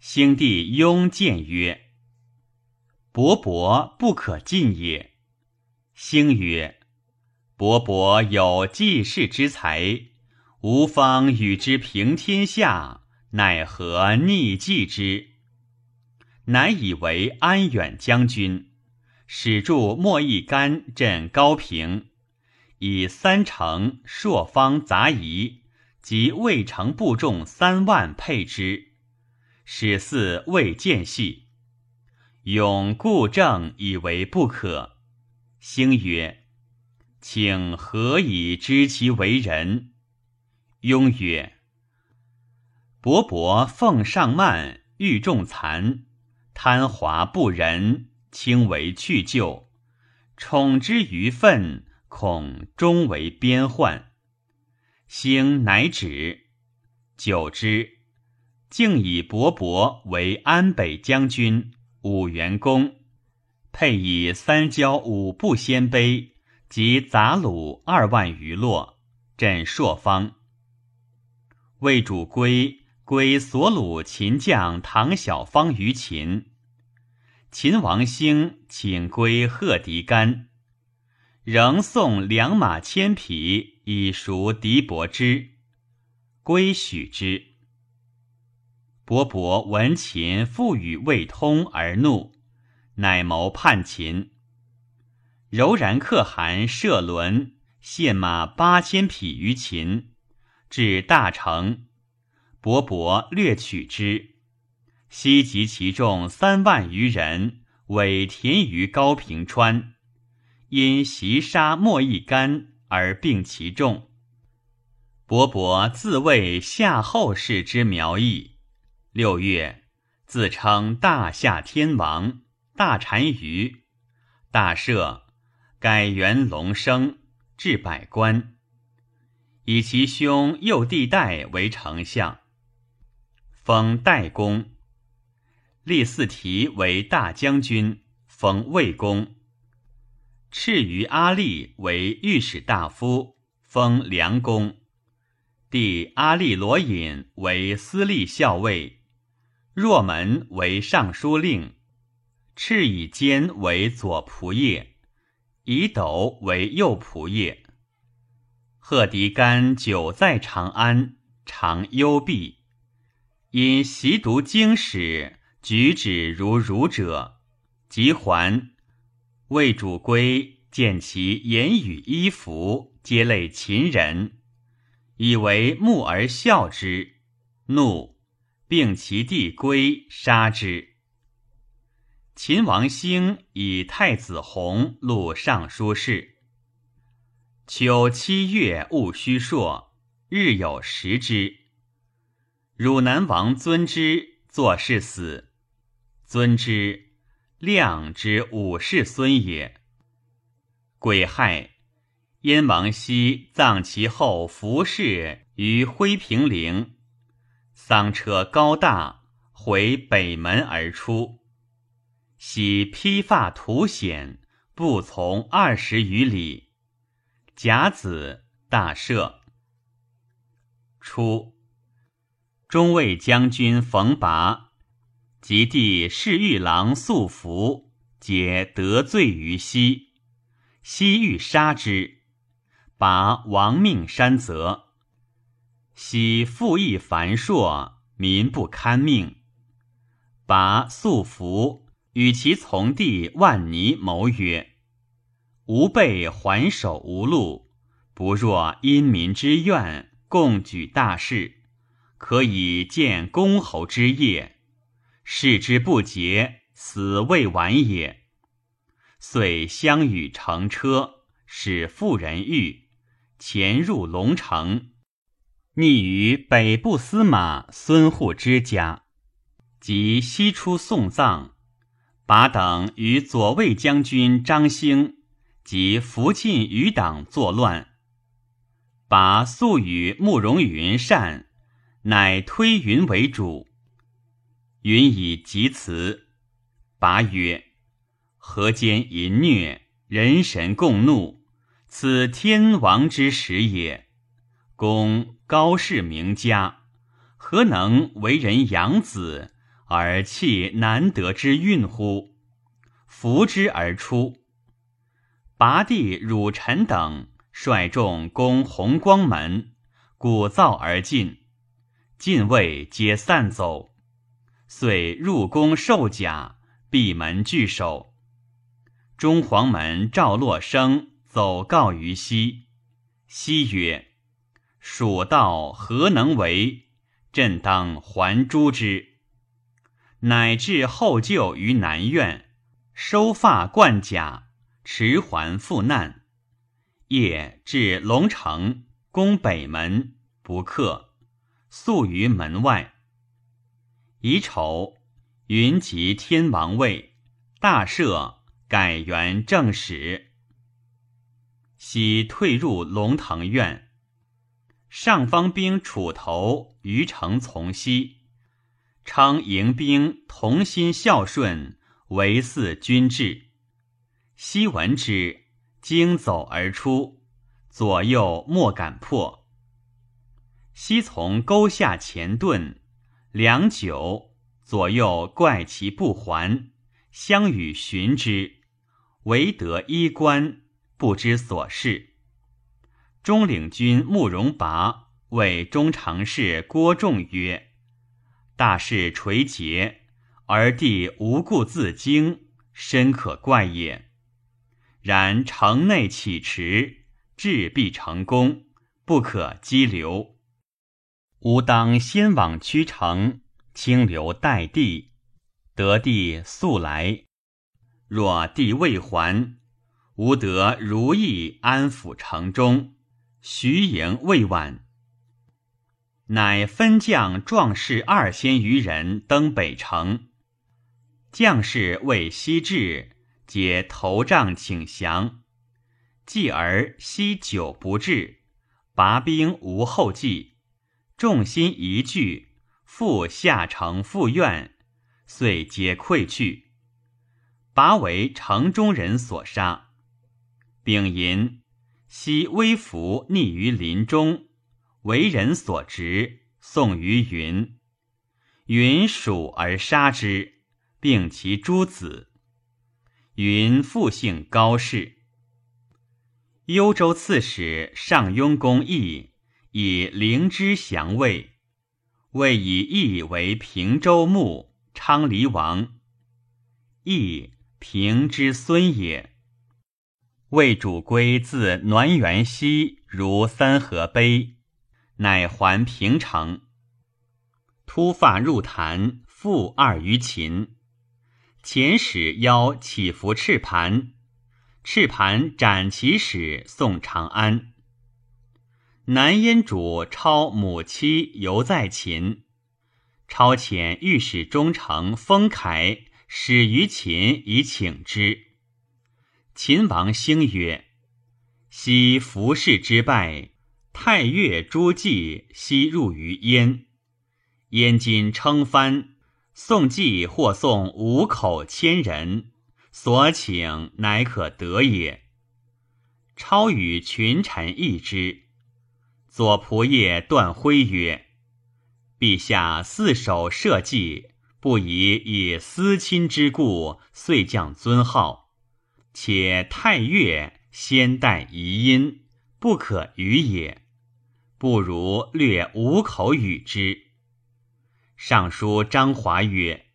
S1: 兴帝雍见曰。伯伯不可进也。兴曰：“伯伯有济世之才，吾方与之平天下，奈何逆计之？”乃以为安远将军，使助莫一干镇高平，以三城朔方杂夷及魏城部众三万配之，使嗣未见系。永固正以为不可。兴曰：“请何以知其为人？”雍曰：“伯伯奉上慢，欲重残，贪华不仁，轻为去就，宠之于愤，恐终为边患。”兴乃止。久之，竟以伯伯为安北将军。武元公配以三交五步鲜卑及杂虏二万余落，镇朔方。魏主归归所虏秦将唐小方于秦。秦王兴请归贺狄干，仍送良马千匹以赎狄伯之，归许之。伯伯闻秦复与未通而怒，乃谋叛秦。柔然可汗射轮献马八千匹于秦，至大城，伯伯略取之，西及其众三万余人，委田于高平川，因袭杀莫一干而并其众。伯伯自谓夏后氏之苗裔。六月，自称大夏天王，大单于，大赦，改元龙生，置百官，以其兄右帝代为丞相，封代公。立四提为大将军，封魏公。赐于阿力为御史大夫，封梁公。弟阿力罗隐为司隶校尉。若门为尚书令，赤以坚为左仆射，以斗为右仆射。贺迪干久在长安，常幽闭，因习读经史，举止如儒者。即还，魏主归，见其言语衣服皆类秦人，以为目而笑之，怒，并其弟归杀之。秦王兴以太子弘录尚书事。秋七月戊戌朔，日有食之。汝南王尊之作事死，尊之亮之五世孙也。癸亥，燕王熙葬其后服饰于辉平陵，丧车高大，回北门而出。喜披发图显，步从二十余里。甲子，大赦。初，中尉将军冯拔及弟侍御郎素福，皆得罪于西，西欲杀之，拔亡命山泽。西赋役繁硕，民不堪命，拔素福。与其从弟万尼谋曰：“吾辈还守无路，不若因民之愿，共举大事，可以建公侯之业。事之不竭，死未晚也。”遂相与乘车，使妇人御，潜入龙城，匿于北部司马孙护之家，即西出送葬。拔等与左卫将军张兴及福晋余党作乱，拔素与慕容云善，乃推云为主。云以疾辞，拔曰：“河间淫虐，人神共怒，此天王之时也。公高氏名家，何能为人养子？”而弃难得之运乎？扶之而出。拔地汝臣等率众攻弘光门，鼓噪而进，禁卫皆散走。遂入宫受甲，闭门拒守。中黄门赵洛生走告于西，西曰：“蜀道何能为？朕当还诛之。”乃至后就于南苑，收发冠甲，持还赴难。夜至龙城，攻北门，不克，宿于门外。乙丑，云集天王位，大赦，改元正史。喜退入龙腾苑，上方兵楚头于城从西。称迎兵同心孝顺，为嗣君制。昔闻之，惊走而出，左右莫敢破。昔从沟下前遁，良久，左右怪其不还，相与寻之，唯得衣冠，不知所事。中领军慕容拔谓中常侍郭仲曰。大事垂结，而帝无故自惊，深可怪也。然城内启迟，志必成功，不可激流。吾当先往屈城，清流待帝，得帝速来。若帝未还，吾得如意安抚城中，徐营未晚。乃分将壮士二千余人登北城，将士为西至，皆头帐请降。继而西久不至，拔兵无后继，众心疑惧，复下城复怨，遂皆溃去。拔为城中人所杀。丙寅，昔微服匿于林中。为人所执，送于云。云属而杀之，并其诸子。云复姓高氏。幽州刺史上庸公义以灵芝降魏，魏以义为平州牧、昌黎王。义平之孙也。魏主归自滦元西如三河碑，乃还平城。突发入坛，复二于秦。前使邀起伏赤盘。赤盘斩其使送长安。南燕主超母妻犹在秦，超遣御史中丞封凯使于秦以请之。秦王兴曰：“昔服侍之败，太岳诸暨悉入于燕。燕今称藩，宋季或送五口千人。”所请乃可得也。超与群臣议之。左仆射段辉曰：“陛下四守社稷，不宜以私亲之故遂降尊号。且太岳先代遗音，不可与也。不如略五口与之。”尚书张华曰：“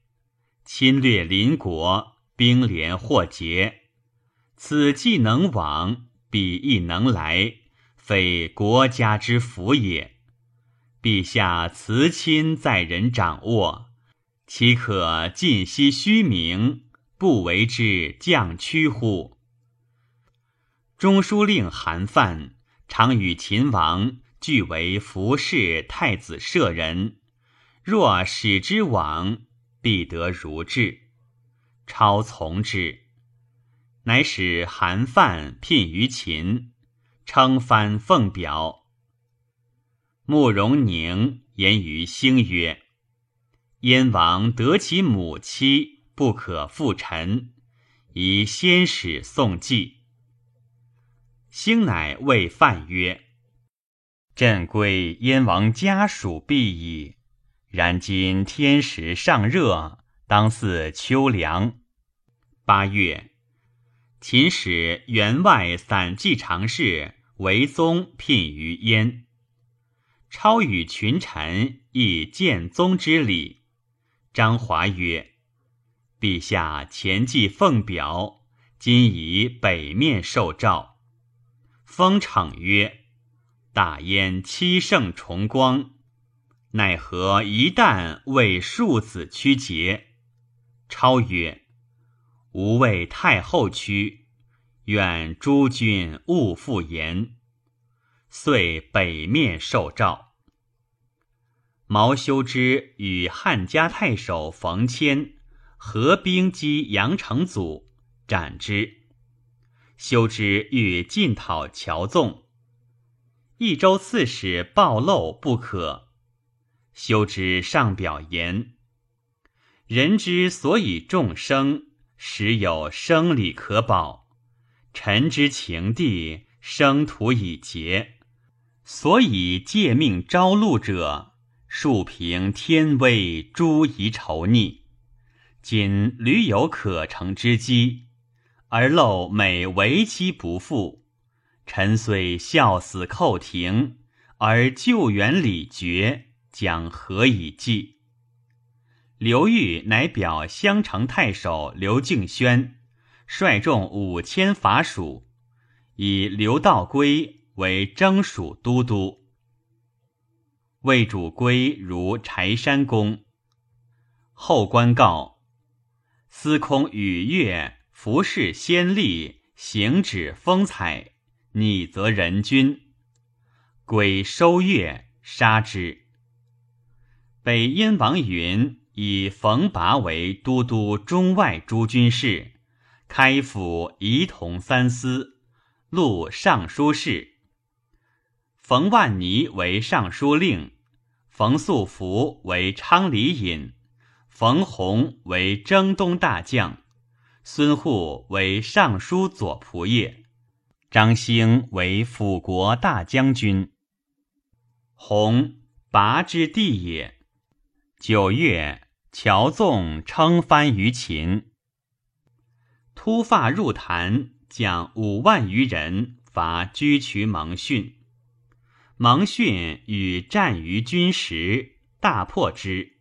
S1: 侵略邻国。”兵连祸结，此既能往，彼亦能来，非国家之福也。陛下慈亲在人掌握，岂可尽息虚名，不为之降屈乎？中书令韩范常与秦王俱为服侍太子舍人，若使之往，必得如志。超从之，乃使韩范聘于秦，称藩奉表。慕容宁言于兴曰：“燕王得其母妻，不可复臣，以先使送祭。”兴乃谓范曰：“朕归燕王家属必矣。然今天时尚热，当似秋凉。”八月，秦使员外散骑常侍为宗聘于燕。超与群臣议建宗之礼。张华曰：“陛下前记奉表，今以北面受诏。”封敞曰：“大燕七圣崇光，奈何一旦为庶子屈节？”超曰。吾为太后屈，愿诸君勿复言。遂北面受诏。毛修之与汉家太守冯谦合兵击阳城祖，斩之。修之欲进讨乔纵，益州刺史暴漏不可。修之上表言：人之所以众生。实有生理可保，臣之情地，生徒已竭，所以借命招戮者，庶平天威，诸夷仇逆。今屡有可乘之机，而漏每为期不复，臣虽效死寇庭，而救援礼绝，将何以继？刘裕乃表襄城太守刘敬轩，率众五千伐蜀，以刘道归为征蜀都督。魏主归如柴山公。后官告：司空与越服侍先例，行止风采，拟则人君。归收月，杀之。北燕王云。以冯拔为都督中外诸军事，开府仪同三司，录尚书事。冯万尼为尚书令，冯素福为昌黎尹，冯弘为征东大将，孙护为尚书左仆射，张兴为辅国大将军。弘拔之地也。九月，乔纵称藩于秦。突发入坛，将五万余人伐居渠蒙逊。蒙逊与战于军时，大破之。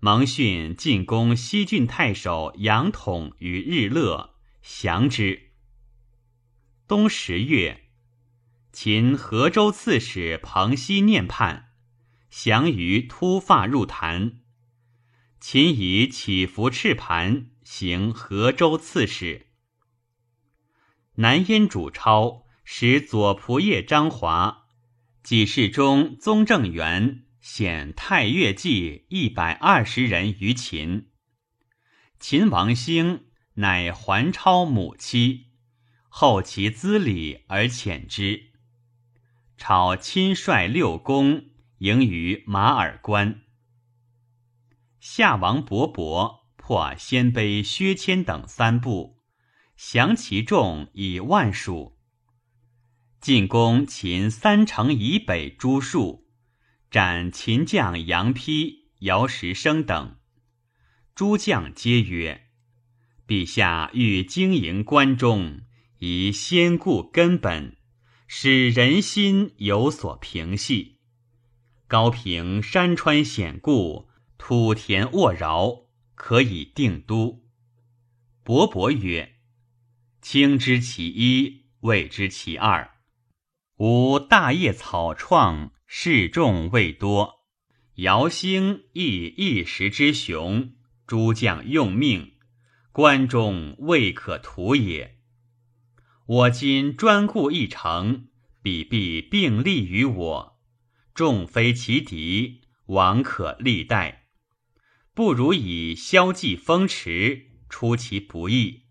S1: 蒙逊进攻西郡太守杨统于日乐，降之。冬十月，秦河州刺史彭熙念叛，降于突发入坛。秦以起伏赤盘行河州刺史。南燕主超使左仆射张华。几世中宗正元显太岳祭一百二十人于秦。秦王兴乃还超母妻，后其资礼而遣之。超亲率六公迎于马耳关。夏王勃勃破鲜卑薛谦等三部，降其众以万数。进攻秦三城以北诸戍，斩秦将杨丕、姚石生等。诸将皆曰：“陛下欲经营关中，宜先固根本，使人心有所平息。高平山川险固，土田沃饶，可以定都。”伯伯曰：“卿知其一，未知其二。”吾大业草创，示众未多。姚兴亦一时之雄，诸将用命，关中未可图也。我今专顾一城，彼必并立于我，众非其敌，王可立待。不如以消济风驰，出其不意。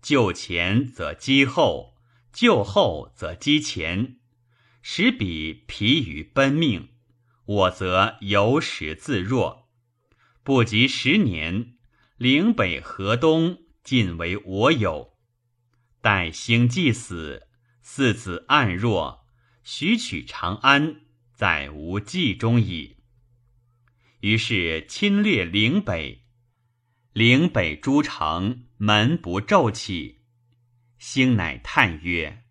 S1: 救前则击后，救后则击前。使彼疲于奔命，我则由始自若。不及十年，岭北河东尽为我有。待兴既死，四子暗弱，许取长安，在无计中矣。于是侵略岭北，岭北诸城门不骤起。兴乃叹曰。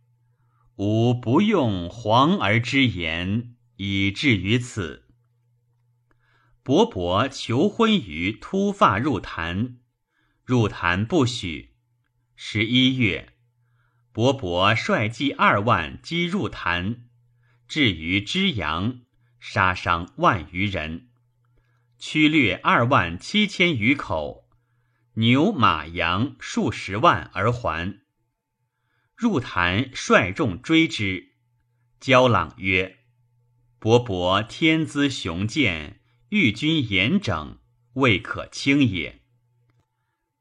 S1: 吾不用皇儿之言，以至于此。伯伯求婚于突发入坛，入坛不许。十一月，伯伯率计二万击入坛，至于之阳，杀伤万余人，驱掠二万七千余口，牛马羊数十万而还。入坛，率众追之。焦朗曰：“勃勃天资雄健，御军严整，未可轻也。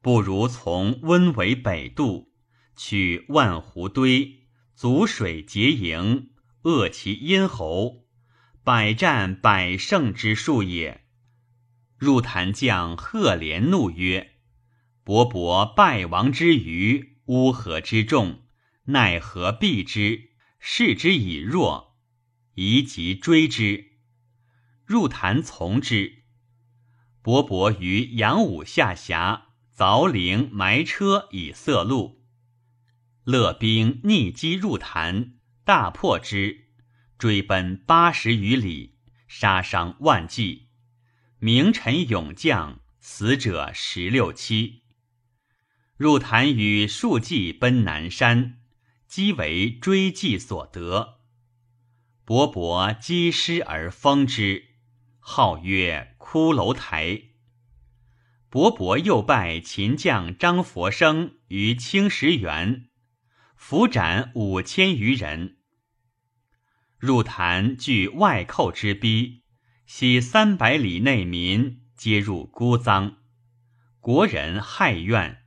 S1: 不如从温为北渡，取万湖堆，阻水结营，扼其咽喉，百战百胜之术也。”入坛将贺连怒曰：“伯伯败亡之余，乌合之众。”奈何避之？视之以弱，宜即追之。入坛从之。伯伯于阳武下峡凿陵埋车以塞路。乐兵逆击入坛，大破之，追奔八十余里，杀伤万计。名臣勇将，死者十六七。入坛与数骑奔南山。积为追计所得，伯伯积师而封之，号曰骷髅台。伯伯又拜秦将张佛生于青石原，伏斩五千余人。入坛据外寇之逼，悉三百里内民皆入孤臧，国人害怨，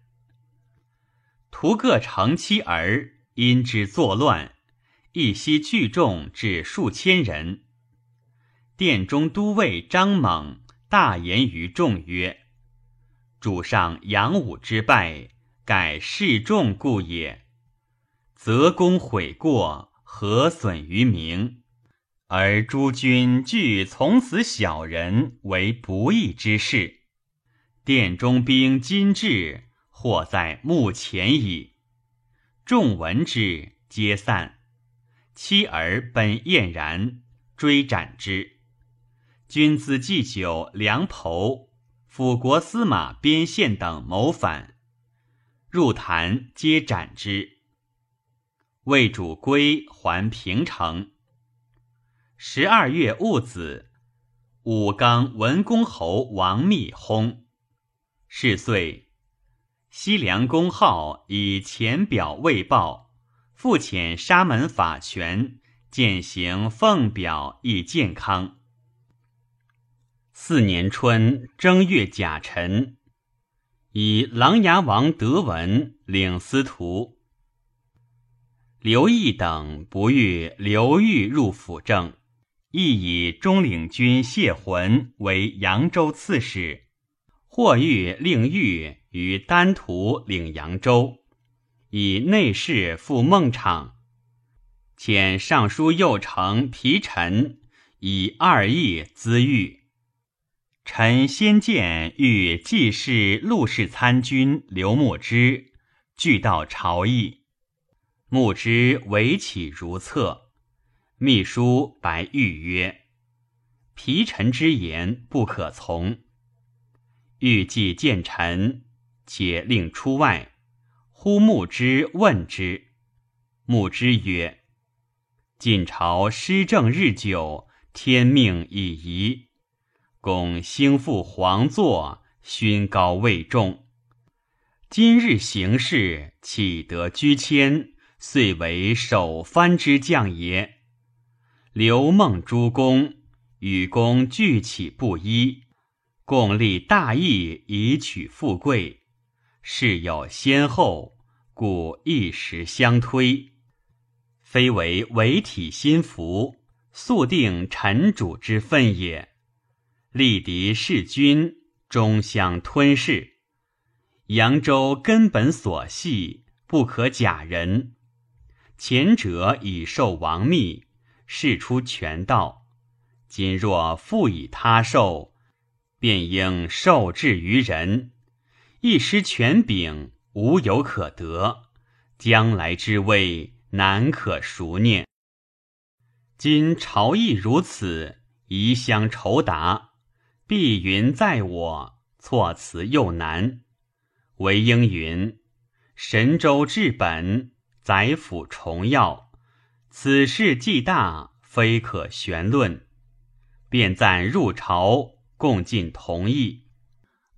S1: 屠各城妻儿。因之作乱，一夕聚众至数千人。殿中都尉张猛大言于众曰：“主上扬武之败，盖示众故也。则功悔过，何损于民？而诸君俱从此小人为不义之事。殿中兵今至，或在目前矣。”众闻之，皆散。妻儿本晏然，追斩之。君子祭酒、梁侯、辅国司马边县等谋反，入坛皆斩之。魏主归还平城。十二月戊子，武冈文公侯王密薨。是岁，西凉公号以前表未报。复遣沙门法权，践行奉表以健康。四年春正月甲辰，以琅琊王德文领司徒。刘毅等不欲刘裕入辅政，亦以中领军谢浑为扬州刺史，或欲令裕于丹徒领扬州。以内侍赴孟昶，遣尚书右丞皮臣以二亿资豫。臣先见欲济事陆氏参军刘牧之，俱到朝议。牧之为起如厕。秘书白玉曰：“皮臣之言不可从。”欲既见臣，且令出外。呼牧之问之，牧之曰：“晋朝施政日久，天命已移。公兴复皇座，勋高位重。今日行事，岂得居谦？遂为首藩之将也。刘孟诸公与公俱起不一，共立大义以取富贵，事有先后。”故一时相推，非为为体心服，素定臣主之分也。力敌弑君，终相吞噬。扬州根本所系，不可假人。前者已受王密，事出权道；今若复以他受，便应受制于人，一失权柄。无有可得，将来之位难可熟念。今朝议如此，宜相酬答，必云在我，措辞又难。为应云：神州治本，宰辅重要，此事既大，非可悬论。便赞入朝，共进同意，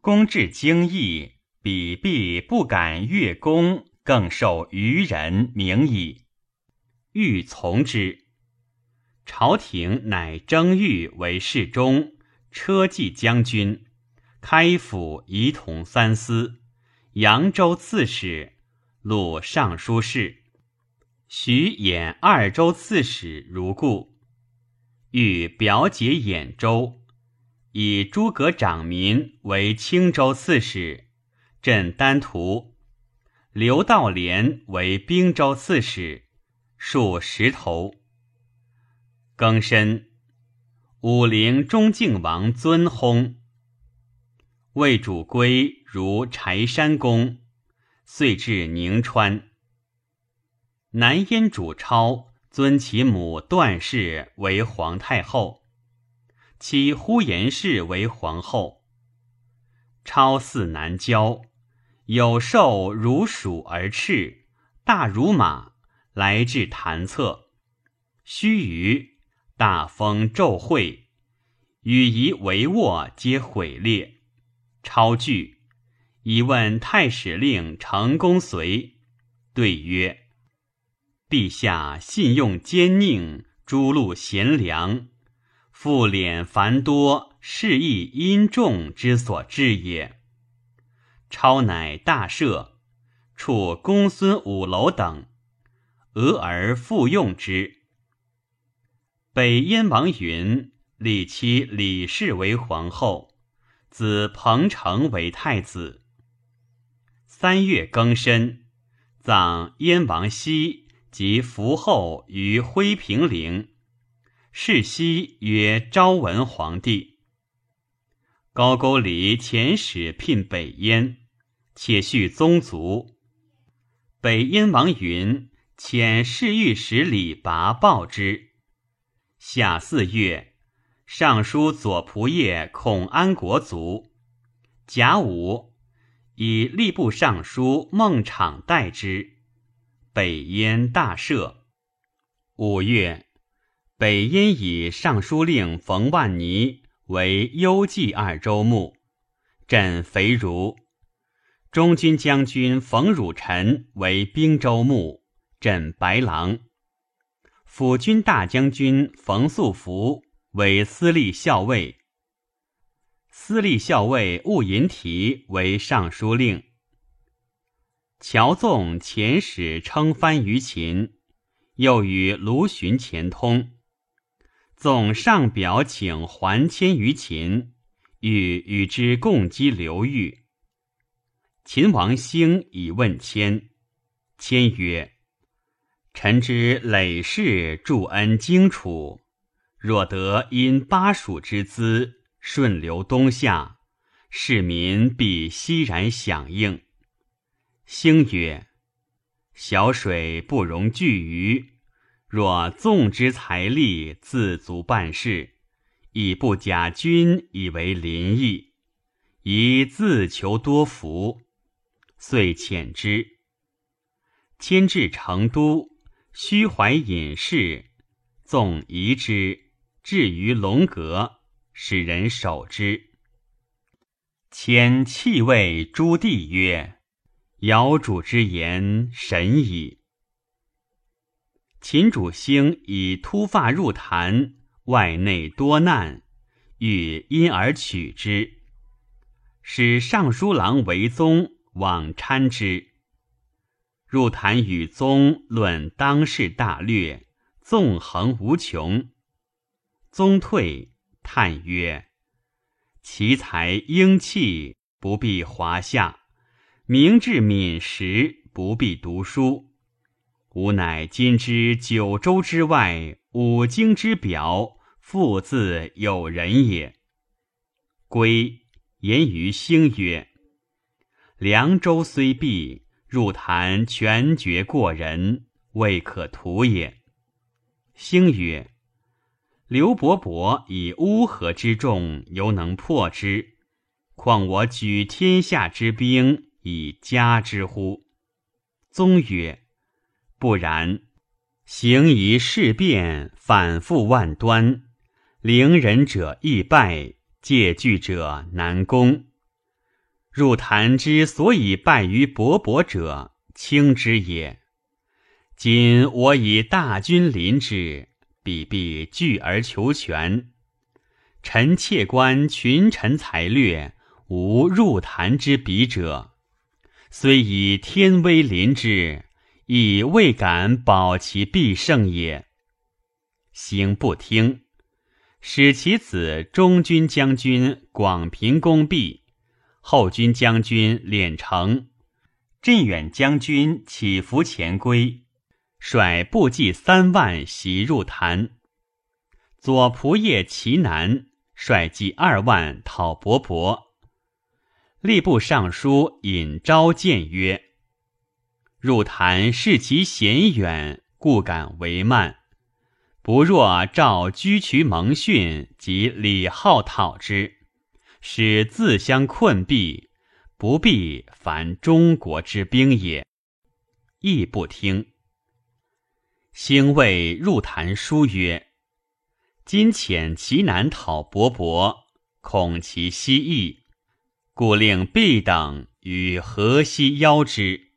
S1: 公至精义。彼必不敢越宫，更受愚人名矣。欲从之。朝廷乃征欲为侍中、车骑将军、开府仪同三司、扬州刺史、录尚书事，许兖二州刺史如故。欲表解兖州，以诸葛长民为青州刺史。镇丹徒，刘道廉为兵州刺史，戍石头。庚申，武陵中靖王尊薨，魏主归如柴山公，遂至宁川。南燕主超尊其母段氏为皇太后，其呼延氏为皇后。超嗣南郊。有兽如鼠而赤，大如马，来至坛侧。须臾，大风骤会，羽仪帷幄皆毁裂。超惧，以问太史令程公随，对曰：“陛下信用奸佞，诛戮贤良，复敛繁多，是亦因众之所至也。”超乃大赦，处公孙五楼等，俄而复用之。北燕王云立妻李氏为皇后，子彭城为太子。三月庚申，葬燕王熙及福后于徽平陵。世熙曰昭文皇帝。高句丽遣使聘北燕，且续宗族。北燕王云遣侍御史李拔报之。夏四月，尚书左仆射孔安国卒。甲午，以吏部尚书孟昶代之。北燕大赦。五月，北燕以尚书令冯万尼为幽蓟二州牧，镇肥如。中军将军冯汝臣为兵州牧，镇白狼；辅军大将军冯素福为司隶校尉，司隶校尉务银提为尚书令。乔纵遣使称藩于秦，又与卢循前通。纵上表请还迁于秦，欲与之共击刘豫。秦王兴以问谦，谦曰：“臣之累世助恩荆楚，若得因巴蜀之资顺流东下，市民必欣然响应。”兴曰：“小水不容巨鱼，若纵之财力自足办事，以不假君以为邻邑，宜自求多福。”遂遣之，迁至成都，虚怀隐士，纵移之，至于龙阁，使人守之。迁弃谓朱棣曰：“尧主之言神矣。”秦主兴以突发入坛，外内多难，欲因而取之，使尚书郎为宗。往参之，入坛与宗论当世大略，纵横无穷。宗退，叹曰：“奇才英气，不必华夏；明志敏实，不必读书。吾乃今之九州之外，五经之表，复自有人也。”归言于兴曰。凉州虽弊，入坛全绝过人，未可图也。兴曰：“刘伯伯以乌合之众，犹能破之，况我举天下之兵以加之乎？”宗曰：“不然。行宜事变，反复万端，凌人者易败，借据者难攻。”入坛之所以败于勃勃者，轻之也。今我以大军临之，彼必惧而求全。臣妾观群臣才略，无入坛之比者。虽以天威临之，亦未敢保其必胜也。兴不听，使其子中军将军广平公毕。后军将军敛城，镇远将军起伏前归，率部骑三万袭入坛。左仆射齐南率骑二万讨勃勃。吏部尚书尹昭谏曰：“入坛视其险远，故敢为慢。不若召居渠蒙逊及李浩讨之。”使自相困毙，不必烦中国之兵也。亦不听。兴谓入谈书曰：“今遣其南讨勃勃，恐其西邑，故令毕等与河西邀之。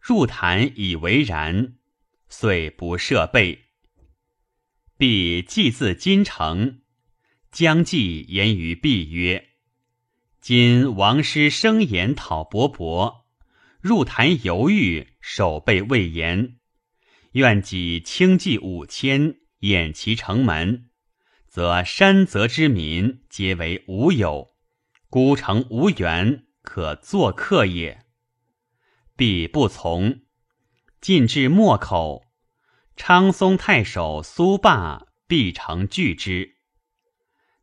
S1: 入谈以为然，遂不设备。必既自金城。”将计言于毕曰：“今王师生言讨勃勃，入坛犹豫，守备未严。愿己轻骑五千，掩其城门，则山泽之民皆为吾有，孤城无援，可作客也。”必不从，进至莫口，昌松太守苏霸必成拒之。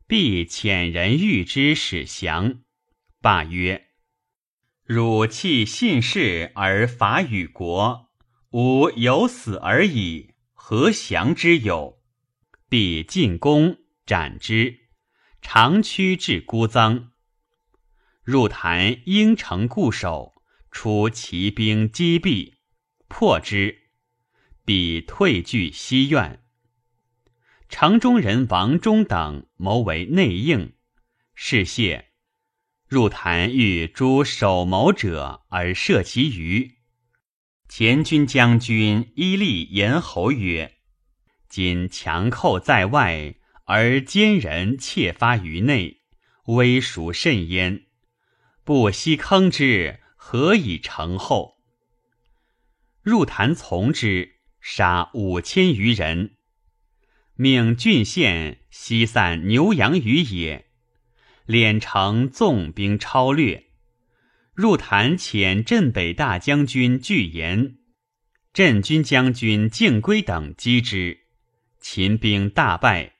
S1: 必遣人谕之，使降。霸曰：“汝弃信士而伐与国，吾有死而已，何降之有？必进宫斩之，长驱至孤臧。入坛应城固守，出骑兵击毙，破之。彼退据西苑。城中人王忠等谋为内应，是谢。入坛欲诛守谋者，而射其余。前军将军伊利言侯曰：“今强寇在外，而奸人窃发于内，危蜀甚焉。不惜坑之，何以成后？”入坛从之，杀五千余人。命郡县西散牛羊于野，敛城纵兵超掠。入坛遣镇北大将军巨言、镇军将军敬归等击之，秦兵大败，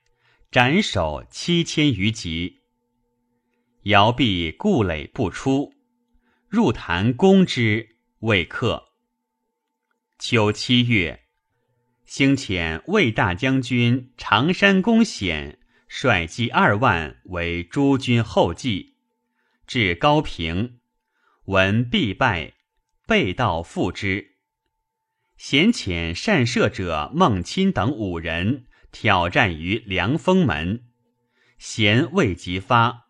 S1: 斩首七千余级。姚毕固垒不出，入坛攻之，未克。秋七月。兴遣魏大将军常山公显率骑二万为诸军后继，至高平，闻必败，被道复之。贤遣善射者孟钦等五人挑战于凉风门，贤未及发，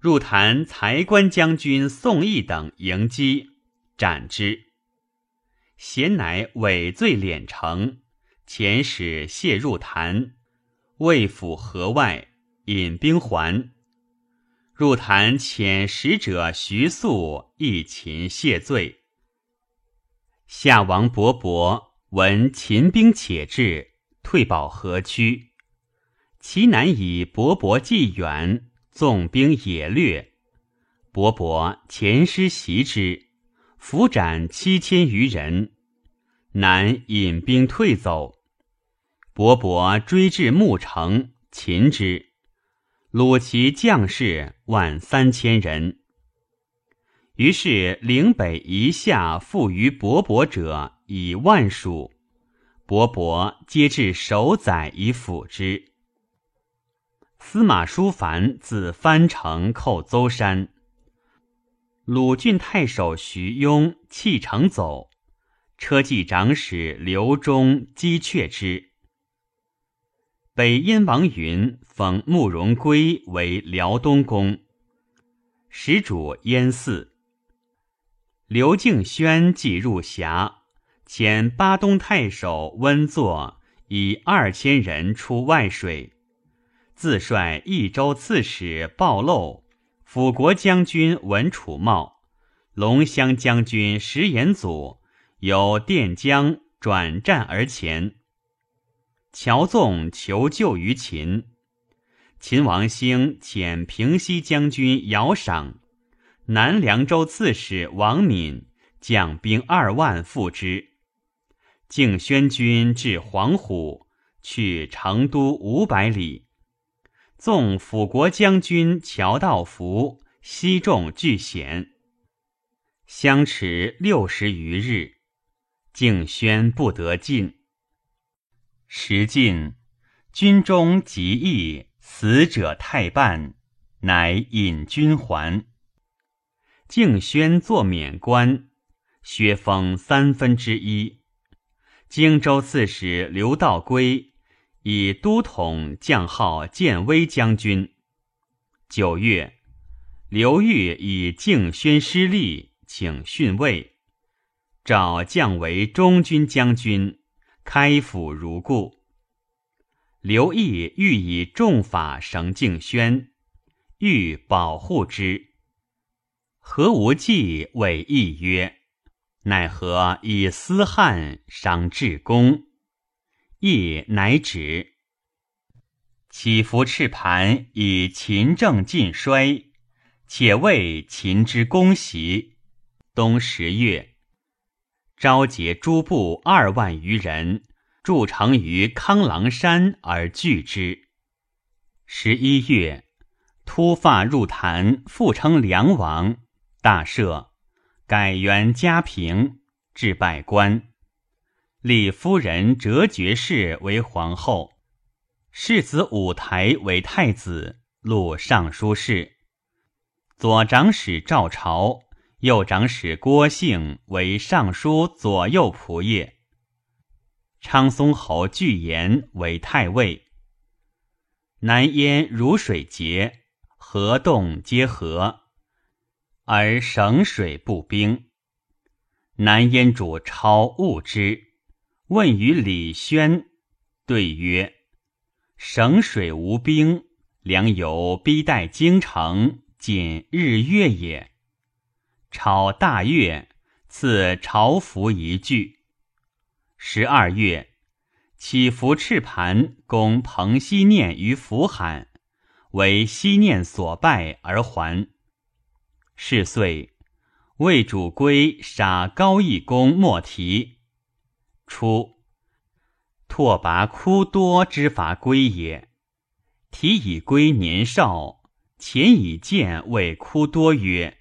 S1: 入坛才官将军宋义等迎击，斩之。贤乃伪罪敛城。遣使谢入坛，魏府河外引兵还。入坛遣使者徐素一秦谢罪。夏王勃勃闻秦兵且至，退保河曲。其南以勃勃既远，纵兵野掠。勃勃遣师袭之，伏斩七千余人。南引兵退走。勃勃追至牧城，擒之，虏其将士万三千人。于是岭北一下附于勃勃者以万数，勃勃皆至守宰以辅之。司马叔凡自藩城寇邹山，鲁郡太守徐庸弃城走，车骑长史刘忠击却之。北燕王云封慕容归为辽东公，始主燕寺。刘敬轩即入峡，遣巴东太守温作以二千人出外水，自率益州刺史鲍漏、辅国将军文楚茂、龙骧将军石延祖由垫江转战而前。乔纵求救于秦，秦王兴遣平西将军姚赏、南凉州刺史王敏将兵二万赴之。敬宣军至黄虎，去成都五百里。纵辅国将军乔道福西众俱险，相持六十余日，敬宣不得进。时进，军中疾疫，死者太半，乃引军还。敬宣作免官，削封三分之一。荆州刺史刘道归以都统降号建威将军。九月，刘裕以敬宣失利，请逊位，召降为中军将军。开府如故。刘毅欲以重法绳敬宣，欲保护之。何无忌谓义曰：“奈何以私汉伤至公？”义乃止。起伏赤盘以秦政尽衰，且为秦之公袭。冬十月。召结诸部二万余人，筑城于康郎山而拒之。十一月，突发入坛，复称梁王，大赦，改元嘉平，置百官。立夫人哲觉氏为皇后，世子武台为太子，录尚书事。左长史赵朝、右长史郭姓为尚书左右仆射。昌松侯巨言为太尉。南燕如水竭，河洞皆河，而省水不冰。南燕主超恶之，问于李宣，对曰：“省水无冰，良有逼待京城，仅日月也。”超大悦，赐朝服一具。十二月。起伏赤盘攻彭熙念于福罕，为熙念所败而还。是岁，魏主归杀高义公莫提。初，拓跋枯多之伐归也。提以归年少，前以见谓枯多曰：“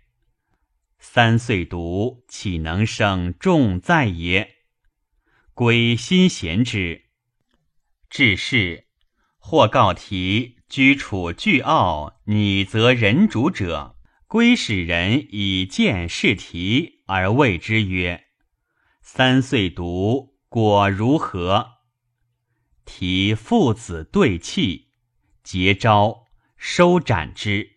S1: 三岁读，岂能生重在也？”归心贤之。至是，或告提居处巨傲，拟则人主者，归使人以见试题，而谓之曰：“三岁读果如何？”提父子对泣，结招收斩之。